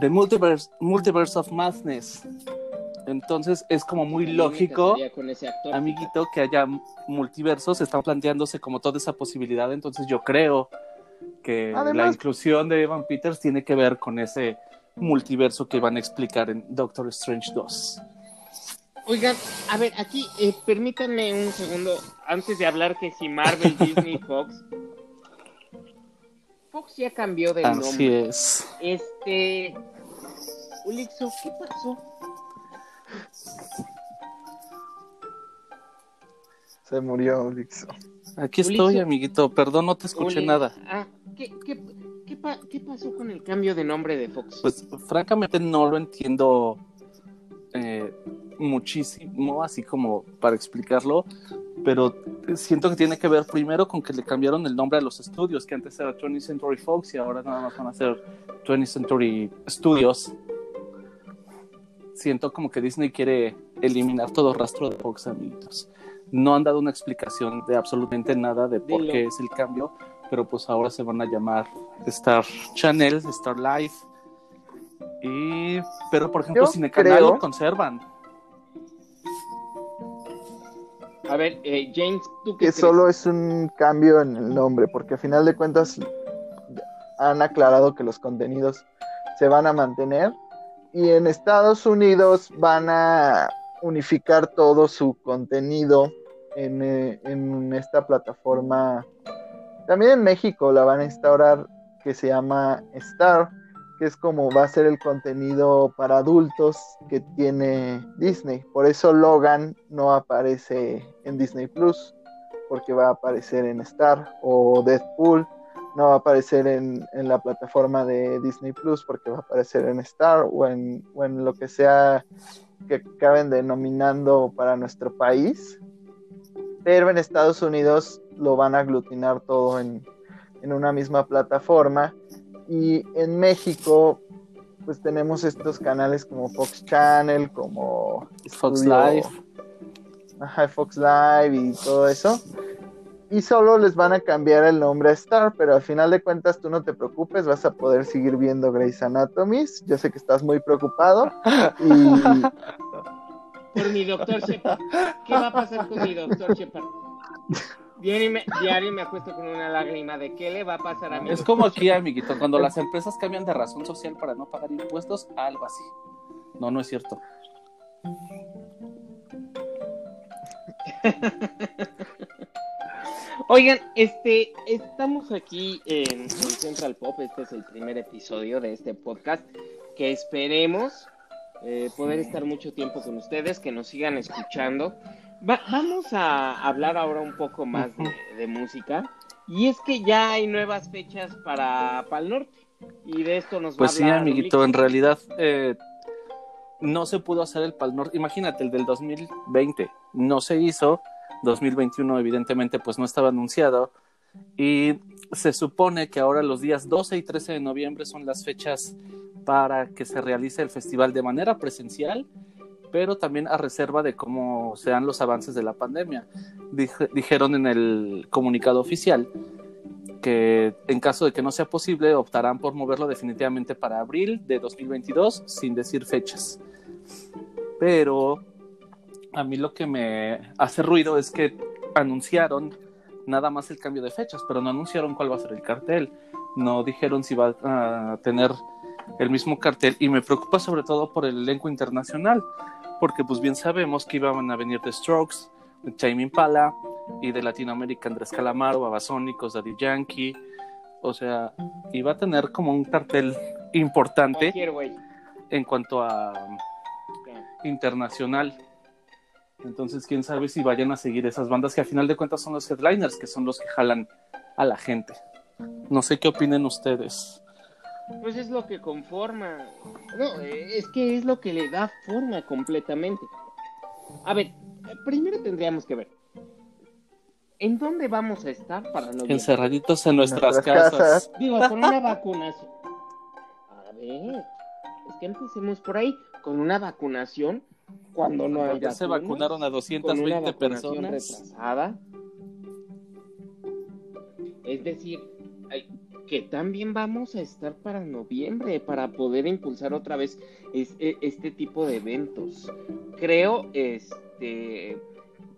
Speaker 2: The Multiverse, Multiverse of Madness. Entonces es como muy lógico, amiguito, que haya multiversos, están planteándose como toda esa posibilidad, entonces yo creo que la inclusión de Evan Peters tiene que ver con ese multiverso que van a explicar en Doctor Strange 2.
Speaker 1: Oigan, a ver, aquí eh, permítanme un segundo antes de hablar que si Marvel, Disney, Fox. Fox ya cambió de
Speaker 2: Así
Speaker 1: nombre.
Speaker 2: es.
Speaker 1: Este. Ulixo, ¿qué pasó?
Speaker 3: Se murió Ulixo.
Speaker 2: Aquí estoy, amiguito. Perdón, no te escuché
Speaker 1: Uli-
Speaker 2: nada.
Speaker 1: Ah, ¿qué, qué, qué, pa- qué pasó con el cambio de nombre de Fox?
Speaker 2: Pues francamente no lo entiendo eh, muchísimo, así como para explicarlo, pero siento que tiene que ver primero con que le cambiaron el nombre a los estudios, que antes era 20th Century Fox y ahora nada más van a ser 20th Century Studios. Siento como que Disney quiere eliminar todo rastro de Fox, amiguitos. No han dado una explicación de absolutamente nada de por
Speaker 1: Dilo.
Speaker 2: qué es el cambio, pero pues ahora se van a llamar Star Channel, Star Life. Y, pero por ejemplo,
Speaker 3: Yo
Speaker 2: Cinecanal
Speaker 3: creo-
Speaker 2: lo conservan.
Speaker 1: A ver, eh, James, ¿tú qué
Speaker 3: que
Speaker 1: crees?
Speaker 3: solo es un cambio en el nombre, porque a final de cuentas han aclarado que los contenidos se van a mantener y en Estados Unidos van a unificar todo su contenido en, eh, en esta plataforma. También en México la van a instaurar que se llama Star, que es como va a ser el contenido para adultos que tiene Disney. Por eso Logan no aparece en Disney Plus, porque va a aparecer en Star, o Deadpool no va a aparecer en, en la plataforma de Disney Plus, porque va a aparecer en Star o en, o en lo que sea que acaben denominando para nuestro país. Pero en Estados Unidos lo van a aglutinar todo en, en una misma plataforma. Y en México, pues tenemos estos canales como Fox Channel, como
Speaker 2: Fox
Speaker 3: Studio-
Speaker 2: Live.
Speaker 3: Ajá, Fox Live y todo eso. Y solo les van a cambiar el nombre a Star, pero al final de cuentas tú no te preocupes, vas a poder seguir viendo Grey's Anatomy. Yo sé que estás muy preocupado. Y
Speaker 1: Por mi doctor Shepard. ¿Qué va a pasar con mi doctor Shepard? Diario me, diario me acuesto con una lágrima de qué le va a pasar a mi
Speaker 2: Es como aquí, amiguito, cuando las empresas cambian de razón social para no pagar impuestos, algo así. No, no es cierto.
Speaker 1: Oigan, este, estamos aquí en, en Central Pop. Este es el primer episodio de este podcast que esperemos eh, poder estar mucho tiempo con ustedes, que nos sigan escuchando. Va- vamos a hablar ahora un poco más de, de música. Y es que ya hay nuevas fechas para Pal Norte. Y de esto nos
Speaker 2: Pues
Speaker 1: va
Speaker 2: sí,
Speaker 1: a hablar
Speaker 2: amiguito, en realidad eh, no se pudo hacer el Pal Norte. Imagínate, el del 2020 no se hizo. 2021 evidentemente pues no estaba anunciado. Y se supone que ahora los días 12 y 13 de noviembre son las fechas para que se realice el festival de manera presencial, pero también a reserva de cómo sean los avances de la pandemia. Dije- dijeron en el comunicado oficial que en caso de que no sea posible optarán por moverlo definitivamente para abril de 2022 sin decir fechas. Pero a mí lo que me hace ruido es que anunciaron nada más el cambio de fechas, pero no anunciaron cuál va a ser el cartel. No dijeron si va a tener el mismo cartel y me preocupa sobre todo por el elenco internacional, porque pues bien sabemos que iban a venir The Strokes, Tame Impala y de Latinoamérica Andrés Calamaro, Babasónicos, Daddy Yankee, o sea, iba a tener como un cartel importante en cuanto a internacional. Entonces, quién sabe si vayan a seguir esas bandas que a final de cuentas son los headliners, que son los que jalan a la gente. No sé qué opinen ustedes.
Speaker 1: Pues es lo que conforma. No, es que es lo que le da forma completamente. A ver, primero tendríamos que ver. ¿En dónde vamos a estar para noviembre?
Speaker 2: Encerraditos en nuestras
Speaker 3: Nuestras
Speaker 2: casas.
Speaker 3: casas.
Speaker 1: Digo, con una vacunación. A ver, es que empecemos por ahí. Con una vacunación, cuando no hay
Speaker 2: Ya se vacunaron a
Speaker 1: con una
Speaker 2: 220
Speaker 1: vacunación
Speaker 2: personas.
Speaker 1: retrasada. Es decir, ay, que también vamos a estar para noviembre para poder impulsar otra vez es- e- este tipo de eventos. Creo, este,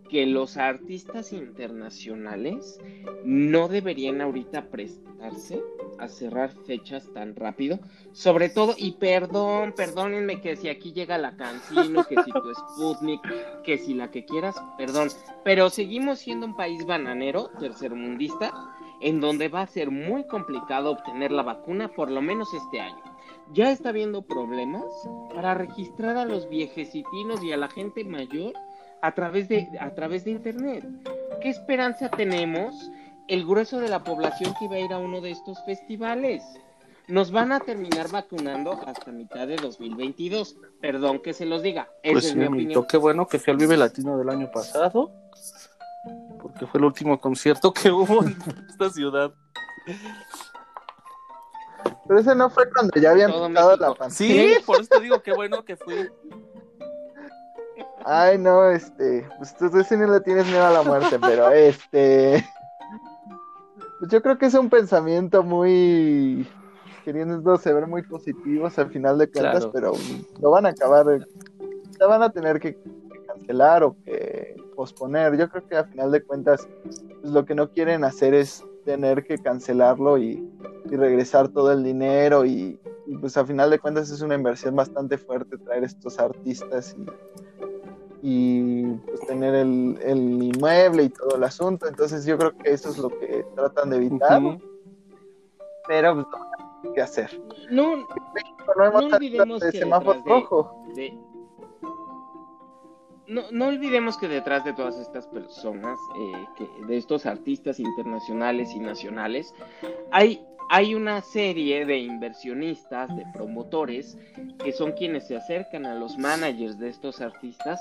Speaker 1: que los artistas internacionales no deberían ahorita prestarse a cerrar fechas tan rápido. Sobre todo, y perdón, perdónenme que si aquí llega la Cancino, que si tu Sputnik, que si la que quieras, perdón, pero seguimos siendo un país bananero, tercermundista, en donde va a ser muy complicado obtener la vacuna, por lo menos este año. Ya está habiendo problemas para registrar a los viejecitinos y a la gente mayor a través de, a través de Internet. ¿Qué esperanza tenemos el grueso de la población que iba a ir a uno de estos festivales? Nos van a terminar vacunando hasta mitad de 2022. Perdón que se los diga.
Speaker 2: Pues
Speaker 1: es
Speaker 2: sí,
Speaker 1: mi opinión.
Speaker 2: qué bueno que fui al Vive Latino del año pasado, porque fue el último concierto que hubo en esta ciudad.
Speaker 3: Pero ese no fue cuando ya habían quitado la pandemia.
Speaker 2: Sí, por eso te digo qué bueno que fui.
Speaker 3: Ay, no, este, pues tú, tú sí no le tienes miedo a la muerte, pero este, pues yo creo que es un pensamiento muy, queriendo se ver muy positivos al final de cuentas,
Speaker 2: Claro.
Speaker 3: pero lo van a acabar, la van a tener que, que cancelar o que posponer. Yo creo que al final de cuentas, pues lo que no quieren hacer es tener que cancelarlo y, y regresar todo el dinero y, y, pues al final de cuentas es una inversión bastante fuerte traer estos artistas y y pues tener el, el inmueble y todo el asunto. Entonces yo creo que eso es lo que tratan de evitar,
Speaker 2: Ujú.
Speaker 3: pero pues no hay que hacer.
Speaker 1: No,
Speaker 3: No
Speaker 1: No olvidemos
Speaker 3: de
Speaker 1: que
Speaker 3: semáforo
Speaker 1: de-
Speaker 3: rojo.
Speaker 1: de- No, no olvidemos que detrás de todas estas personas, eh, que, de estos artistas internacionales y nacionales, hay, hay una serie de inversionistas, de promotores, que son quienes se acercan a los managers de estos artistas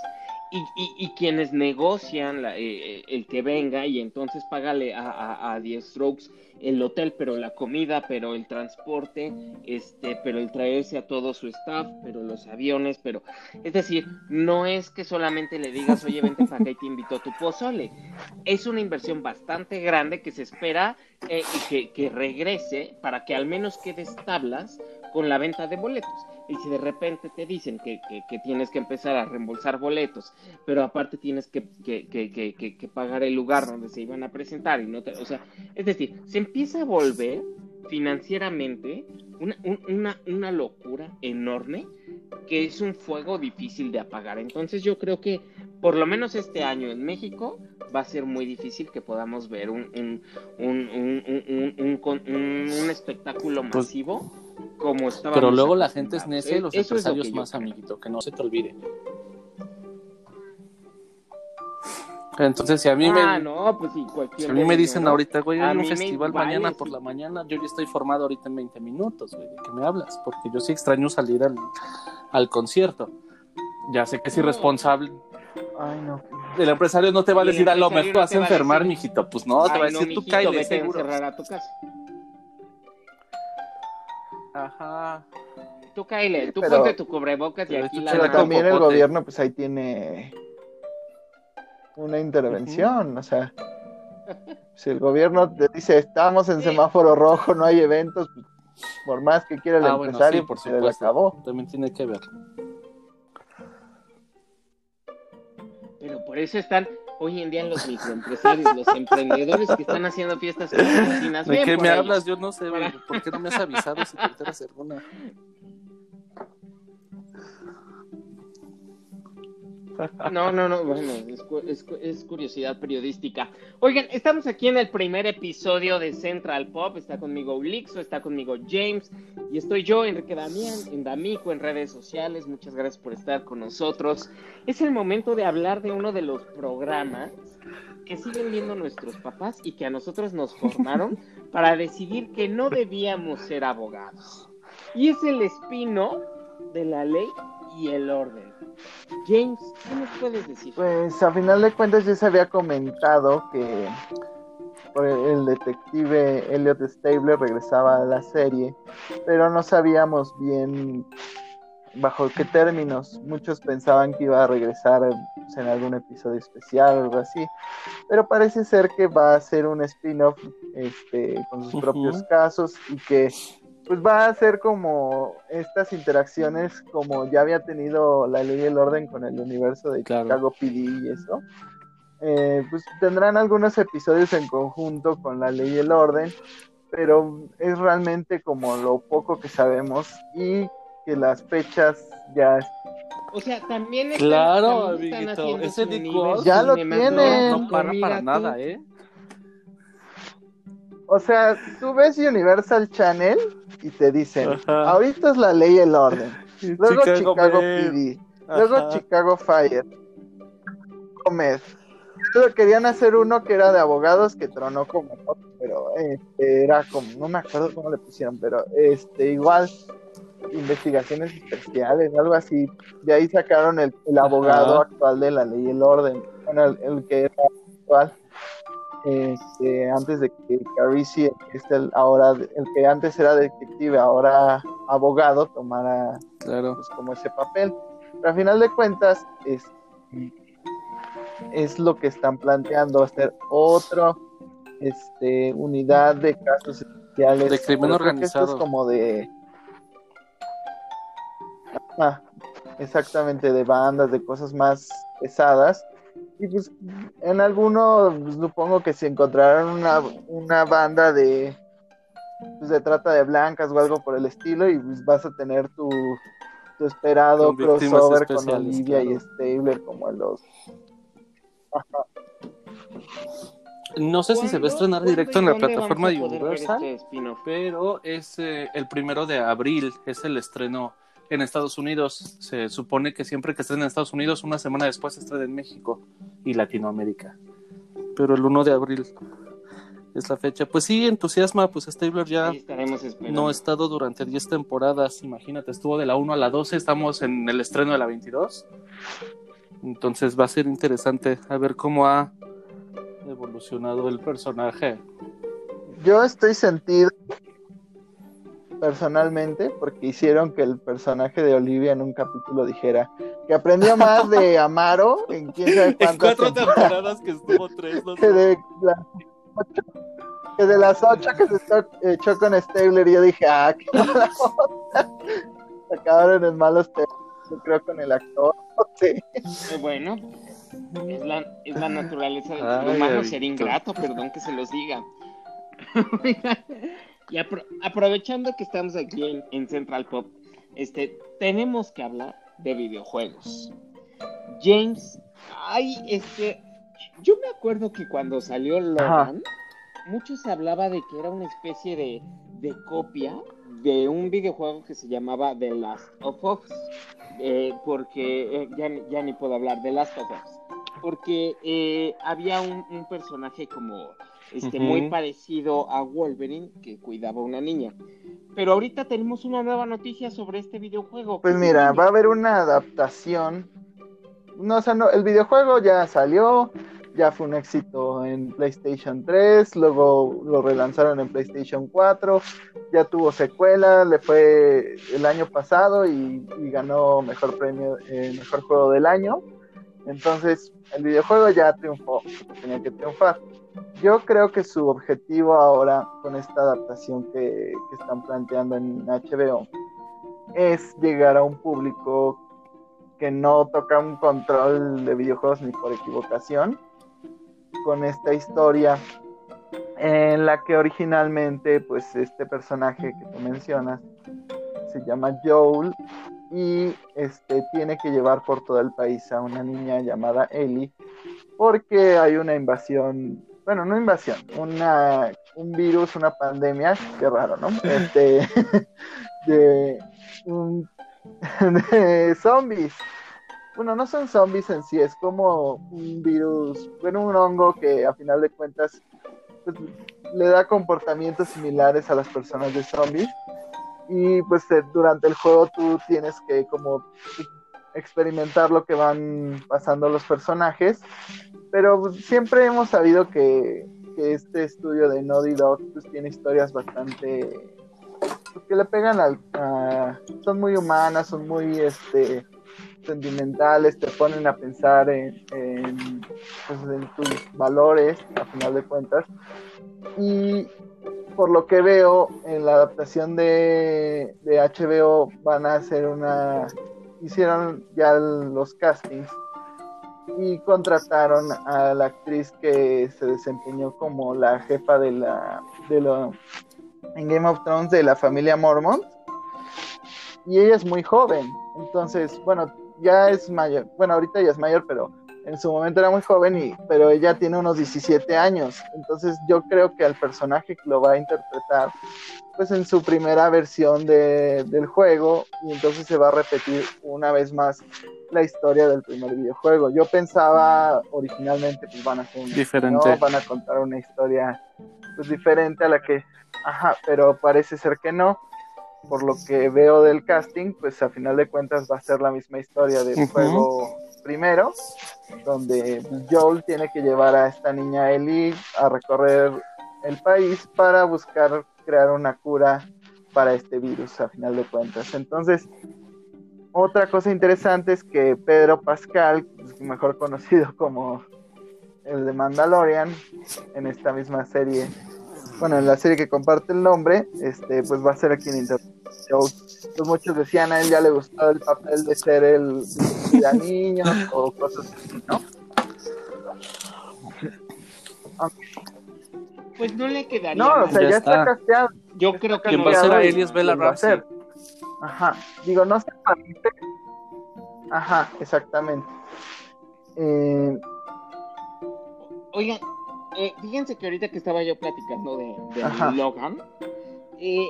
Speaker 1: y, y- quienes negocian la- eh, eh, el que venga y entonces págale a, a, a The Strokes el hotel, pero la comida, pero el transporte, este, pero el traerse a todo su staff, pero los aviones, pero es decir, no es que solamente le digas, oye, vente para acá y te invito a tu pozole. Es una inversión bastante grande que se espera eh, que, que regrese para que al menos quedes tablas con la venta de boletos. Y si de repente te dicen que, que- que tienes que empezar a reembolsar boletos, pero aparte tienes que, que- que- que- que- que pagar el lugar donde se iban a presentar, y no te- o sea, es decir, se empieza a volver financieramente una, un- una, una locura enorme que es un fuego difícil de apagar. Entonces yo creo que por lo menos este año en México va a ser muy difícil que podamos ver un, un, un, un, un- un- un con- un- un espectáculo
Speaker 2: Pues-
Speaker 1: masivo como estaba.
Speaker 2: Pero luego la gente es necia y los
Speaker 1: Eso es lo
Speaker 2: empresarios más,
Speaker 1: creo.
Speaker 2: amiguito, que no se te olvide. Entonces, si a mí
Speaker 1: Ah,
Speaker 2: me,
Speaker 1: no, pues sí, cualquier
Speaker 2: si a mí me dicen
Speaker 1: ¿no?
Speaker 2: ahorita, güey,
Speaker 1: A
Speaker 2: hay un festival
Speaker 1: vale,
Speaker 2: mañana
Speaker 1: sí.
Speaker 2: por la mañana, yo ya estoy formado ahorita en 20 minutos, güey, ¿de qué me hablas? Porque yo sí extraño salir al, al concierto. Ya sé que es
Speaker 1: No.
Speaker 2: irresponsable.
Speaker 3: Ay, no.
Speaker 2: El empresario no te va a decir, a lo mejor
Speaker 1: no
Speaker 2: vas
Speaker 1: te
Speaker 2: a
Speaker 1: a
Speaker 2: enfermar,
Speaker 1: decir,
Speaker 2: mijito. Pues no, te
Speaker 1: Ay,
Speaker 2: va a
Speaker 1: no,
Speaker 2: decir, tú
Speaker 1: mijito,
Speaker 2: cállate,
Speaker 1: vete a
Speaker 2: seguro.
Speaker 1: encerrar a tu casa.
Speaker 2: Ajá.
Speaker 1: Tú cáele, tú
Speaker 3: Pero-
Speaker 1: ponte tu cubrebocas y aquí la
Speaker 3: Pero también el gobierno, pues ahí tiene una intervención, o sea, si el gobierno te dice, estamos en
Speaker 1: Sí.
Speaker 3: semáforo rojo, no hay eventos, pues, por más que quiera el
Speaker 2: Ah, bueno,
Speaker 3: empresario,
Speaker 2: sí, por
Speaker 3: se le
Speaker 2: supuesto.
Speaker 3: acabó.
Speaker 2: También tiene que ver.
Speaker 1: Pero por eso están hoy en día los microempresarios, los emprendedores que están haciendo fiestas clandestinas.
Speaker 2: ¿De
Speaker 1: Bien
Speaker 2: qué me
Speaker 1: ahí.
Speaker 2: hablas? Yo no sé, ¿Por qué no me has avisado si te de alguna?
Speaker 1: No, no, no, bueno, es, es es curiosidad periodística. Oigan, estamos aquí en el primer episodio de Central Pop. Está conmigo Ulixo, está conmigo James y estoy yo, Enrique Damián, en D'Amico, en redes sociales. Muchas gracias por estar con nosotros. Es el momento de hablar de uno de los programas que siguen viendo nuestros papás y que a nosotros nos formaron para decidir que no debíamos ser abogados. Y es el espino de la ley y el orden. James, ¿qué nos puedes decir?
Speaker 3: Pues a final de cuentas ya se había comentado que el, detective Elliot Stabler regresaba a la serie, pero no sabíamos bien bajo qué términos. Muchos pensaban que iba a regresar pues, en algún episodio especial o algo así, pero parece ser que va a ser un spin-off este, con sus propios casos y que pues va a ser como estas interacciones como ya había tenido la ley y el orden con el universo de
Speaker 2: Claro.
Speaker 3: Chicago PD y eso. eh, pues tendrán algunos episodios en conjunto con la ley y el orden, pero es realmente como lo poco que sabemos y que las fechas ya
Speaker 1: o sea, también están,
Speaker 2: Claro,
Speaker 1: también están
Speaker 2: amiguito,
Speaker 1: haciendo
Speaker 2: ese Nick
Speaker 3: Ya lo tienen.
Speaker 2: No para para nada, ¿eh?
Speaker 3: O sea, tú ves Universal Channel y te dicen,
Speaker 2: Ajá.
Speaker 3: ahorita es la ley y el orden. Luego Chicago,
Speaker 2: Med.
Speaker 3: PD. Luego
Speaker 2: Ajá.
Speaker 3: Chicago Fire. Med. Luego querían hacer uno que era de abogados que tronó como otro, pero este, era como, no me acuerdo cómo le pusieron, pero este igual investigaciones especiales, algo así. De ahí sacaron el, el abogado
Speaker 2: Ajá.
Speaker 3: actual de la ley y el orden, bueno, el, el que era actual. Este, antes de que Carisi, este, el- ahora el que antes era detective, ahora abogado, tomara
Speaker 2: Claro.
Speaker 3: pues, como ese papel. Pero a final de cuentas es, es lo que están planteando, hacer otro este, unidad de casos especiales.
Speaker 2: De crimen
Speaker 3: que esto
Speaker 2: organizado.
Speaker 3: es como de... Ah, exactamente, de bandas, de cosas más pesadas. Y pues en alguno pues, supongo que si encontraran una, una banda de pues, de trata de blancas o algo por el estilo y pues vas a tener tu, tu esperado
Speaker 2: Con
Speaker 3: crossover con Olivia y. Stabler como en los
Speaker 2: No sé si se va a estrenar
Speaker 1: ¿Cuándo-
Speaker 2: directo en la plataforma de
Speaker 1: a
Speaker 2: Universal,
Speaker 1: este
Speaker 2: pero es eh, el primero de abril, es el estreno en Estados Unidos. Se supone que siempre que estrena en Estados Unidos, una semana después estrena en México y Latinoamérica. Pero el 1 de abril es la fecha. Pues sí, entusiasma, pues Stabler ya no ha estado durante 10 temporadas, imagínate, estuvo de la 1 a la 12, estamos en el estreno de la 22. Entonces va a ser interesante a ver cómo ha evolucionado el personaje.
Speaker 3: Yo estoy sentido personalmente porque hicieron que el personaje de Olivia en un capítulo dijera que aprendió más de Amaro en quién sabe
Speaker 2: En
Speaker 3: cuántas
Speaker 2: cuatro
Speaker 3: temporadas
Speaker 2: temporadas que estuvo tres, no
Speaker 3: que de, las ocho, que de las ocho que se echó- echó con Stabler yo dije, ah, qué mala onda. Acabaron en malos temas, yo creo con el actor. Sí.
Speaker 1: Eh, Bueno, es la, es la naturaleza del ser humano ser ingrato, perdón que se los diga. y apro- aprovechando que estamos aquí en, en Central Pop, este, tenemos que hablar de videojuegos. James, ay, este, yo me acuerdo que cuando salió Logan, mucho se hablaba de que era una especie de, de copia de un videojuego que se llamaba The Last of Us. Eh, porque eh, ya, ni- ya ni puedo hablar de Last of Us. Porque eh, había un, un personaje como este, muy parecido a Wolverine que cuidaba a una niña. Pero ahorita tenemos una nueva noticia sobre este videojuego.
Speaker 3: Pues
Speaker 1: ¿Qué se
Speaker 3: mira, va a haber una adaptación. No, o sea, no, el videojuego ya salió, ya fue un éxito en PlayStation 3, luego lo relanzaron en PlayStation 4, ya tuvo secuela, le fue el año pasado y, y ganó mejor premio, eh, mejor juego del año. Entonces, el videojuego ya triunfó, tenía que triunfar. Yo creo que su objetivo ahora con esta adaptación que, que están planteando en HBO es llegar a un público que no toca un control de videojuegos ni por equivocación con esta historia en la que originalmente pues este personaje que tú mencionas se llama Joel y este tiene que llevar por todo el país a una niña llamada Ellie porque hay una invasión bueno no invasión una un virus una pandemia qué raro no este de un de zombies. Bueno, no son zombies en sí, es como un virus, bueno, un hongo que a final de cuentas pues, le da comportamientos similares a las personas de zombies. Y pues eh, durante el juego tú tienes que como experimentar lo que van pasando los personajes. Pero pues, siempre hemos sabido que, que este estudio de Naughty Dog pues, tiene historias bastante pues, que le pegan al son muy humanas, son muy este sentimentales, te ponen a pensar en, en, pues, en tus valores, a final de cuentas. Y por lo que veo, en la adaptación de, de HBO van a hacer una... Hicieron ya los castings y contrataron a la actriz que se desempeñó como la jefa de la de lo en Game of Thrones de la familia Mormont. Y ella es muy joven entonces bueno ya es mayor bueno ahorita ya es mayor pero en su momento era muy joven y pero ella tiene unos 17 años entonces yo creo que al personaje lo va a interpretar pues en su primera versión de, del juego y entonces se va a repetir una vez más la historia del primer videojuego. Yo pensaba originalmente que van a hacer
Speaker 2: diferente,
Speaker 3: van a contar una historia pues diferente a la que, ajá, pero parece ser que no. Por lo que veo del casting, pues a final de cuentas va a ser la misma historia del juego primero, donde Joel tiene que llevar a esta niña Ellie a recorrer el país para buscar crear una cura para este virus a final de cuentas. Entonces, otra cosa interesante es que Pedro Pascal, mejor conocido como el de Mandalorian, en esta misma serie, bueno, en la serie que comparte el nombre, este, pues va a ser quien interpreta Pues muchos decían a él ya le gustaba el papel de ser el de niño o cosas así, ¿no?
Speaker 1: Pues no le quedaría.
Speaker 3: No, o sea, ya, está. casteado.
Speaker 1: Yo creo que
Speaker 2: va a ser a Bella Ramsey.
Speaker 3: Ajá, digo, no sé Ajá, exactamente. Eh...
Speaker 1: Oigan, eh, fíjense que ahorita que estaba yo platicando de, Logan, eh,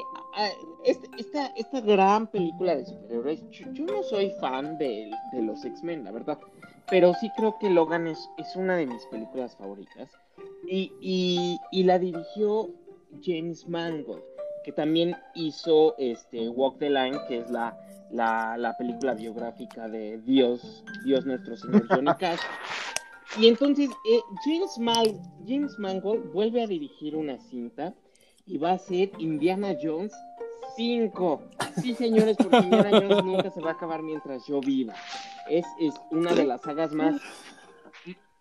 Speaker 1: esta, esta, gran película de superhéroes, yo, no soy fan de, los X-Men, la verdad, pero sí creo que Logan es, es una de mis películas favoritas y, y, y la dirigió James Mangold que también hizo este Walk the Line, que es la, la, película biográfica de Dios, Dios nuestro Señor Johnny Cash. Y entonces eh, James, James Mangold vuelve a dirigir una cinta y va a ser Indiana Jones 5. Sí, señores, porque Indiana Jones nunca se va a acabar mientras yo viva. Es, es una de las sagas más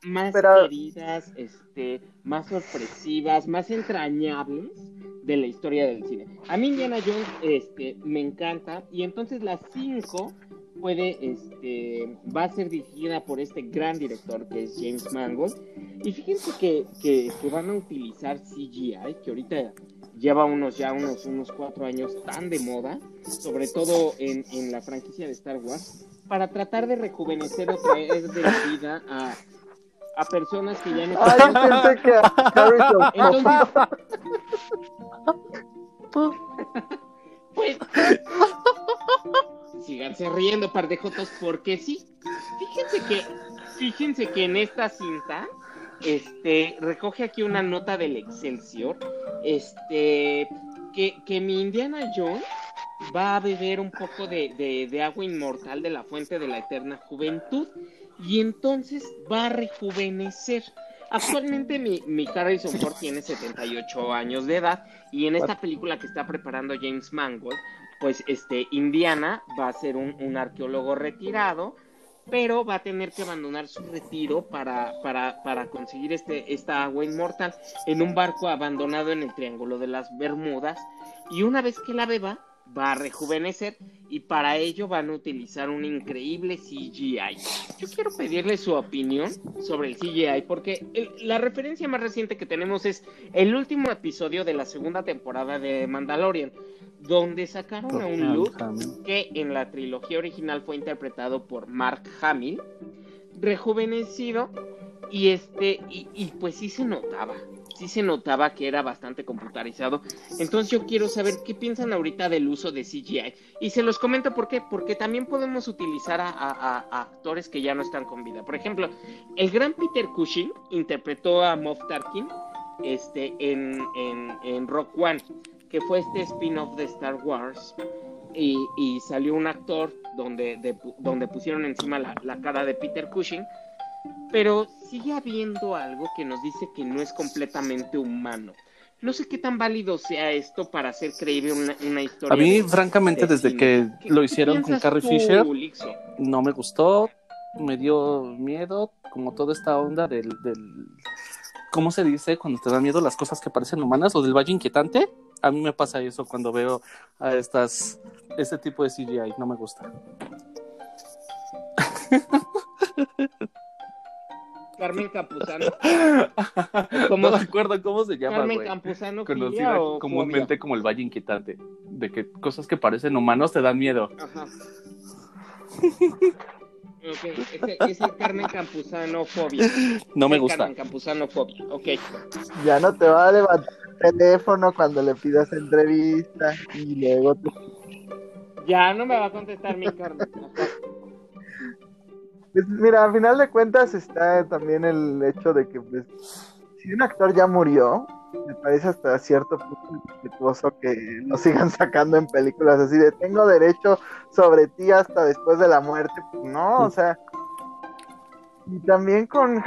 Speaker 1: más queridas, este, más sorpresivas, más entrañables de la historia del cine. A mí Indiana Jones este, me encanta y entonces la 5 puede, este, va a ser dirigida por este gran director que es James Mangold. Y fíjense que, que, van a utilizar CGI, que ahorita lleva unos ya unos, unos cuatro años tan de moda, sobre todo en, en la franquicia de Star Wars, para tratar de rejuvenecer otra vez de la vida a a personas que ya no
Speaker 3: Ay, pensé que Entonces,
Speaker 1: pues síganse riendo, par de jotos, porque sí. Fíjense que, fíjense que en esta cinta, este, recoge aquí una nota del Excelsior, este, que, que mi Indiana Jones va a beber un poco de, de, de agua inmortal de la fuente de la eterna juventud y entonces va a rejuvenecer. Actualmente mi, mi Harrison Ford tiene 78 años de edad y en esta película que está preparando James Mangold, pues este Indiana va a ser un, arqueólogo retirado, pero va a tener que abandonar su retiro para, para, para conseguir este, esta agua inmortal en un barco abandonado en el Triángulo de las Bermudas. Y una vez que la beba, va a rejuvenecer y para ello van a utilizar un increíble CGI. Yo quiero pedirle su opinión sobre el CGI porque la referencia más reciente que tenemos es el último episodio de la segunda temporada de Mandalorian, donde sacaron a un Luke que en la trilogía original fue interpretado por Mark Hamill, rejuvenecido y este y, y pues sí se notaba, sí se notaba que era bastante computarizado. Entonces yo quiero saber qué piensan ahorita del uso de CGI. Y se los comento por qué, porque también podemos utilizar a, actores que ya no están con vida. Por ejemplo, el gran Peter Cushing interpretó a Moff Tarkin este, en, en, Rock One, que fue este spin-off de Star Wars. Y, salió un actor donde, donde pusieron encima la, la cara de Peter Cushing pero sigue habiendo algo que nos dice que no es completamente humano. No sé qué tan válido sea esto para hacer creíble una, historia.
Speaker 2: A mí, francamente, desde que lo hicieron con Carrie Fisher, no me gustó, me dio miedo, como toda esta onda del, del, ¿Cómo se dice cuando te da miedo las cosas que parecen humanas o del valle inquietante? A mí me pasa eso cuando veo a estas, este tipo de CGI, no me gusta.
Speaker 1: Carmen Campuzano.
Speaker 2: ¿Cómo no me acuerdo cómo se llama,
Speaker 1: Carmen
Speaker 2: güey.
Speaker 1: Campuzano
Speaker 2: Conocida
Speaker 1: o
Speaker 2: comúnmente
Speaker 1: fobia?
Speaker 2: como el Valle Inquietante. De que cosas que parecen humanos te dan miedo.
Speaker 1: Ajá. Ok, ese, ese Carmen Campuzano fobia.
Speaker 2: No me gusta.
Speaker 1: Carmen Campuzano fobia. Ok.
Speaker 3: Ya no te va a levantar el teléfono cuando le pidas entrevista y luego te-
Speaker 1: Ya no me va a contestar mi Carmen.
Speaker 3: Pues, mira, al final de cuentas está también el hecho de que pues, si un actor ya murió, me parece hasta cierto punto respetuoso que lo sigan sacando en películas así de tengo derecho sobre ti hasta después de la muerte. Pues, no, o sea. Y también con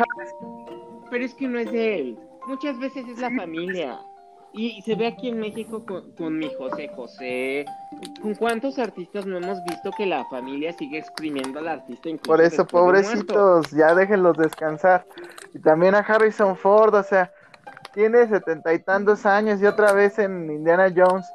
Speaker 1: Pero es que no es él. Muchas veces es la familia. Y se ve aquí en México con, con mi José José. ¿Con cuántos artistas no hemos visto que la familia sigue exprimiendo al artista? incluso
Speaker 3: Por eso, pobrecitos, ya déjenlos descansar. Y también a Harrison Ford, o sea, tiene setenta y tantos años y otra vez en Indiana Jones.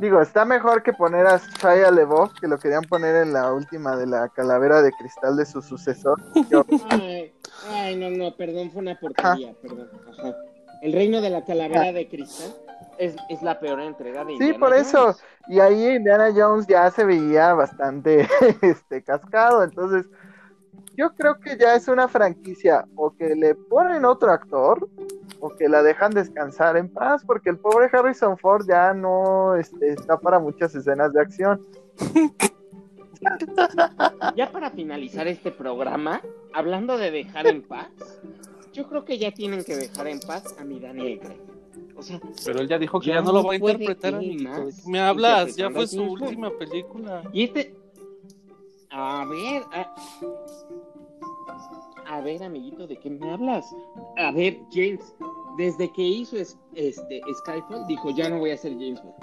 Speaker 3: Digo, está mejor que poner a Shia LeBeouf, que lo querían poner en la última de la calavera de cristal de su sucesor. Yo-
Speaker 1: Ay, ay, no, no, perdón, fue una porquería, perdón. Ajá. El reino de la calavera de cristal es, es la peor entrega de
Speaker 3: Sí,
Speaker 1: Indiana
Speaker 3: por eso.
Speaker 1: Jones.
Speaker 3: Y ahí Indiana Jones ya se veía bastante este cascado, entonces yo creo que ya es una franquicia o que le ponen otro actor o que la dejan descansar en paz, porque el pobre Harrison Ford ya no este, está para muchas escenas de acción.
Speaker 1: Ya para finalizar este programa, hablando de dejar en paz, yo creo que ya tienen que dejar en paz a mi Daniel Craig. O sea,
Speaker 2: Pero él ya dijo que
Speaker 1: Ya
Speaker 2: ya, no lo va a interpretar, ¿De qué me hablas? Ya fue
Speaker 1: a
Speaker 2: su última película.
Speaker 1: y este. A ver, a... a ver, amiguito, ¿de qué me hablas? A ver, James, desde que hizo es- este Skyfall, dijo ya no voy a ser James Bond.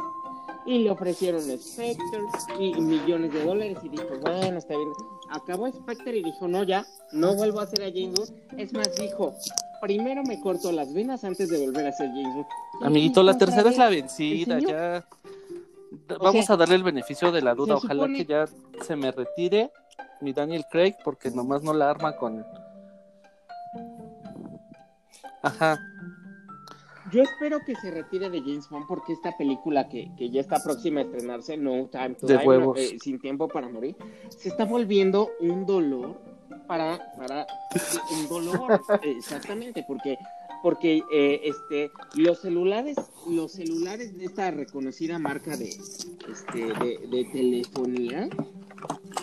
Speaker 1: Y le ofrecieron Spectre y millones de dólares y dijo, bueno, está bien. Acabó Spectre y dijo, no, ya, no vuelvo a ser a James Bond. Es más, dijo, primero me corto las venas antes de volver a ser James Bond.
Speaker 2: Amiguito, la tercera es la vencida, ya.
Speaker 1: O
Speaker 2: Vamos
Speaker 1: sea,
Speaker 2: a darle el beneficio de la duda. Ojalá
Speaker 1: supone-
Speaker 2: que ya se me retire mi Daniel Craig, porque nomás no la arma con. Ajá.
Speaker 1: Yo espero que se retire de James Bond porque esta película que, que ya está próxima a estrenarse, No Time to
Speaker 2: De
Speaker 1: Die, no, eh, Sin Tiempo para Morir, se está volviendo un dolor para, para un dolor, exactamente, porque porque eh, este los celulares los celulares de esta reconocida marca de este de, de telefonía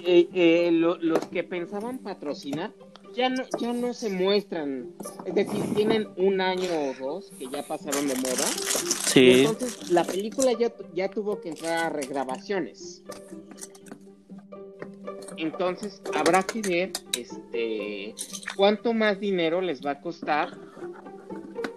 Speaker 1: eh, eh, lo- los que pensaban patrocinar ya no ya no se muestran es decir tienen un año o dos que ya pasaron de moda y
Speaker 2: Sí.
Speaker 1: entonces la película ya, ya tuvo que entrar a regrabaciones. Entonces habrá que ver este cuánto más dinero les va a costar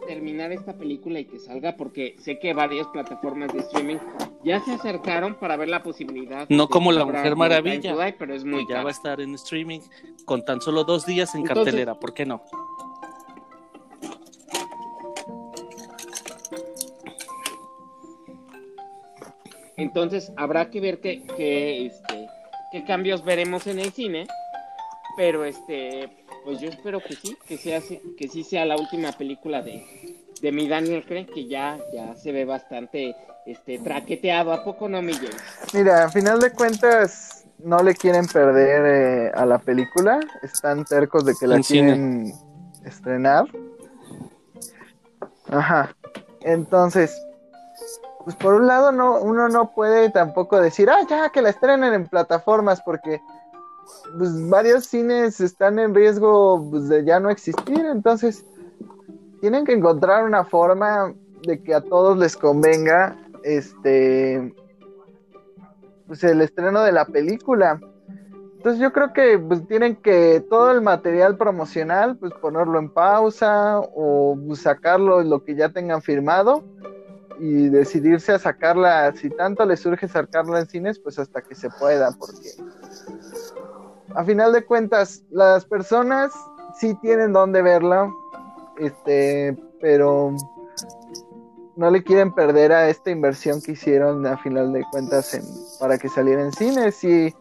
Speaker 1: terminar esta película y que salga porque sé que varias plataformas de streaming ya se acercaron para ver la posibilidad.
Speaker 2: No como La Mujer Maravilla,
Speaker 1: pero es muy
Speaker 2: que ya va a estar en streaming con tan solo dos días en
Speaker 1: Entonces-
Speaker 2: cartelera. ¿Por qué no?
Speaker 1: Entonces habrá que ver qué, qué, este, qué cambios veremos en el cine. Pero este, pues yo espero que sí, que sea que sí sea la última película de, de mi Daniel Craig, que ya, ya se ve bastante este traqueteado. ¿A poco no, mi James?
Speaker 3: Mira, a final de cuentas no le quieren perder eh, a la película, están tercos de que la
Speaker 2: En cine.
Speaker 3: quieren estrenar. Ajá. Entonces, pues por un lado no, uno no puede tampoco decir, ah, ya que la estrenen en plataformas, porque pues varios cines están en riesgo pues, de ya no existir, entonces tienen que encontrar una forma de que a todos les convenga este pues el estreno de la película. Entonces yo creo que pues tienen que todo el material promocional pues ponerlo en pausa o pues, sacarlo lo que ya tengan firmado y decidirse a sacarla, si tanto les surge sacarla en cines, pues hasta que se pueda, porque a final de cuentas las personas sí tienen dónde verla, este, pero no le quieren perder a esta inversión que hicieron a final de cuentas en, para que saliera en cines y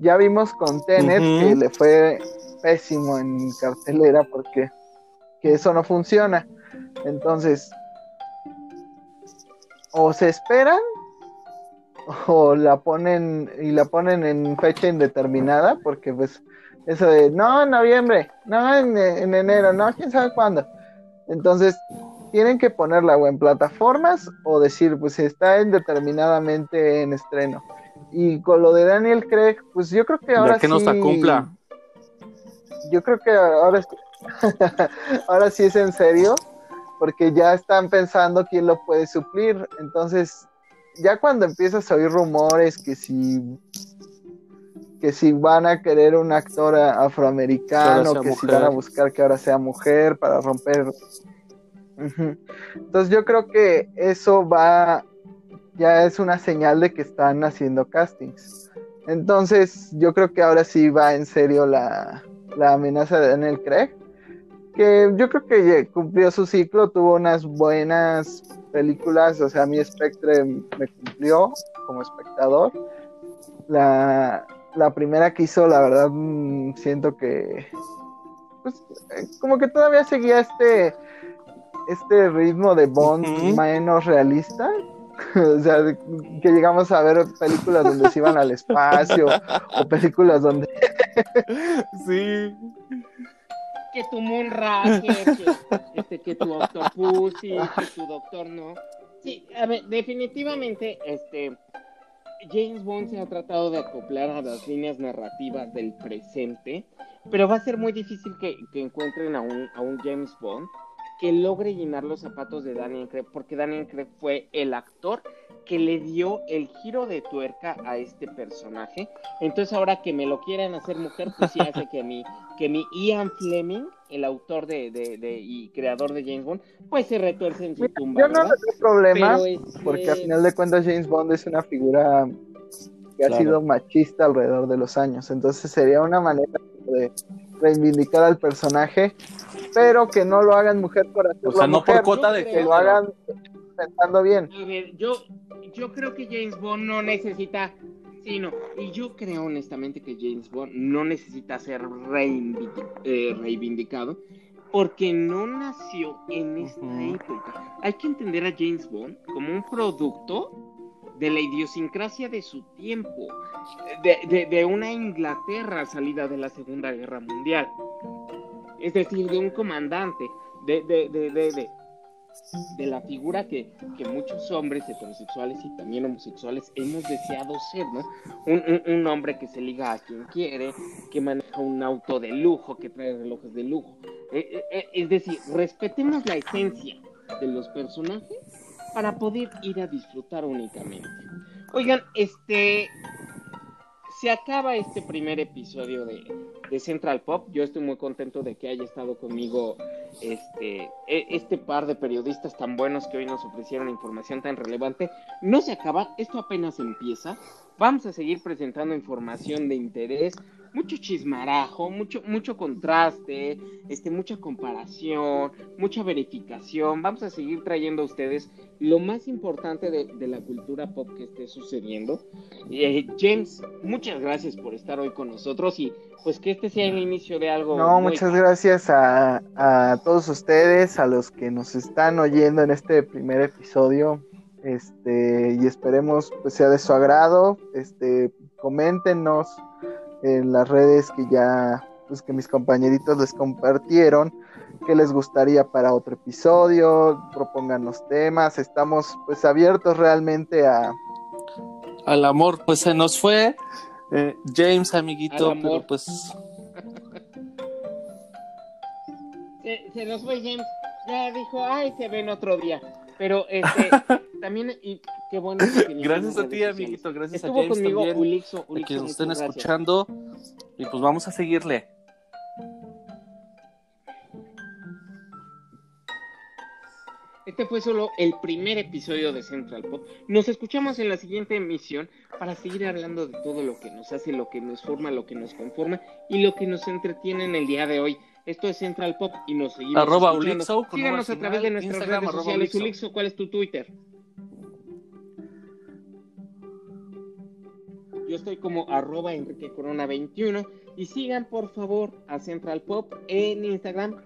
Speaker 3: ya vimos con Tenet que le fue pésimo en cartelera porque que eso no funciona. Entonces, o se esperan o la ponen y la ponen en fecha indeterminada, porque pues eso de no en noviembre, no en, en enero, no quién sabe cuándo. Entonces, tienen que ponerla o en plataformas o decir, pues está indeterminadamente en estreno. Y con lo de Daniel Craig, pues yo creo que ahora
Speaker 2: ya que nos la cumpla.
Speaker 3: Yo creo que ahora, ahora sí es en serio, porque ya están pensando quién lo puede suplir. Entonces, ya cuando empiezas a oír rumores que si que si van a querer un actor afroamericano, que si van a buscar que ahora sea mujer para romper. Entonces yo creo que eso va, ya es una señal de que están haciendo castings. Entonces yo creo que ahora sí va en serio la, amenaza de Daniel Craig, que yo creo que cumplió su ciclo, tuvo unas buenas películas, o sea, mi Spectre me cumplió como espectador. La, la primera que hizo, la verdad, mm, siento que, pues, eh, como que todavía seguía este este ritmo de Bond menos realista. o sea, que llegamos a ver películas donde se iban al espacio o películas donde...
Speaker 2: sí.
Speaker 1: Que tu Moonraker, que, este, que tu Octopussy, que tu Doctor No. Sí, a ver, definitivamente, este... James Bond se ha tratado de acoplar a las líneas narrativas del presente, pero va a ser muy difícil que, que encuentren a un, a un James Bond que logre llenar los zapatos de Daniel Craig, porque Daniel Craig fue el actor que le dio el giro de tuerca a este personaje. Entonces ahora que me lo quieran hacer mujer, pues sí hace que mi, que mi Ian Fleming, el autor de, de, y creador de James Bond, pues se retuerce en su tumba.
Speaker 3: Yo no tengo problema, porque al final de cuentas James Bond es una figura que ha sido machista alrededor de los años, entonces sería una manera de reivindicar al personaje pero que no lo hagan mujer por hacerlo
Speaker 2: O sea, no por cuota de
Speaker 3: que lo hagan pensando bien.
Speaker 1: A ver, yo, yo creo que James Bond no necesita, sí, no, y yo creo honestamente que James Bond no necesita ser eh, reivindicado porque no nació en esta época. Hay que entender a James Bond como un producto de la idiosincrasia de su tiempo, de, de, de una Inglaterra salida de la Segunda Guerra Mundial es decir, de un comandante, de, de, de, de, de la figura que, que, muchos hombres heterosexuales y también homosexuales hemos deseado ser, ¿no? Un, un, hombre que se liga a quien quiere, que maneja un auto de lujo, que trae relojes de lujo. Eh, eh, eh, es decir, respetemos la esencia de los personajes para poder ir a disfrutar únicamente. Oigan, este, se acaba este primer episodio de, Central Pop. Yo estoy muy contento de que haya estado conmigo este, e, este par de periodistas tan buenos que hoy nos ofrecieron información tan relevante. No se acaba, esto apenas empieza. Vamos a seguir presentando información de interés, mucho chismarajo, mucho, mucho contraste, este, mucha comparación, mucha verificación. Vamos a seguir trayendo a ustedes lo más importante de, la cultura pop que esté sucediendo. Eh, James, muchas gracias por estar hoy con nosotros y pues que este sea el inicio de algo.
Speaker 3: No, muchas gracias a, a todos ustedes, a los que nos están oyendo en este primer episodio este y esperemos pues sea de su agrado este coméntenos en las redes que ya pues que mis compañeritos les compartieron qué les gustaría para otro episodio propongan los temas estamos pues abiertos realmente a
Speaker 2: al amor pues se nos fue eh, James amiguito pero pues
Speaker 1: se, se nos fue James. Ya dijo ay se ven otro día pero este, también, y qué bueno.
Speaker 2: gracias a ti, amiguito. Gracias a James conmigo también, Ulixo, Ulixo, que nos estén escuchando. Y pues vamos a seguirle.
Speaker 1: Este fue solo el primer episodio de Central Pop. Nos escuchamos en la siguiente emisión para seguir hablando de todo lo que nos hace, lo que nos forma, lo que nos conforma y lo que nos entretiene en el día de hoy. Esto es Central Pop y nos seguimos
Speaker 2: arroba Ulixo,
Speaker 1: Síganos a través de nuestras redes sociales. Ulixo, ¿cuál es tu Twitter? Yo estoy como arroba Enrique Corona 21 y sigan por favor a Central Pop en Instagram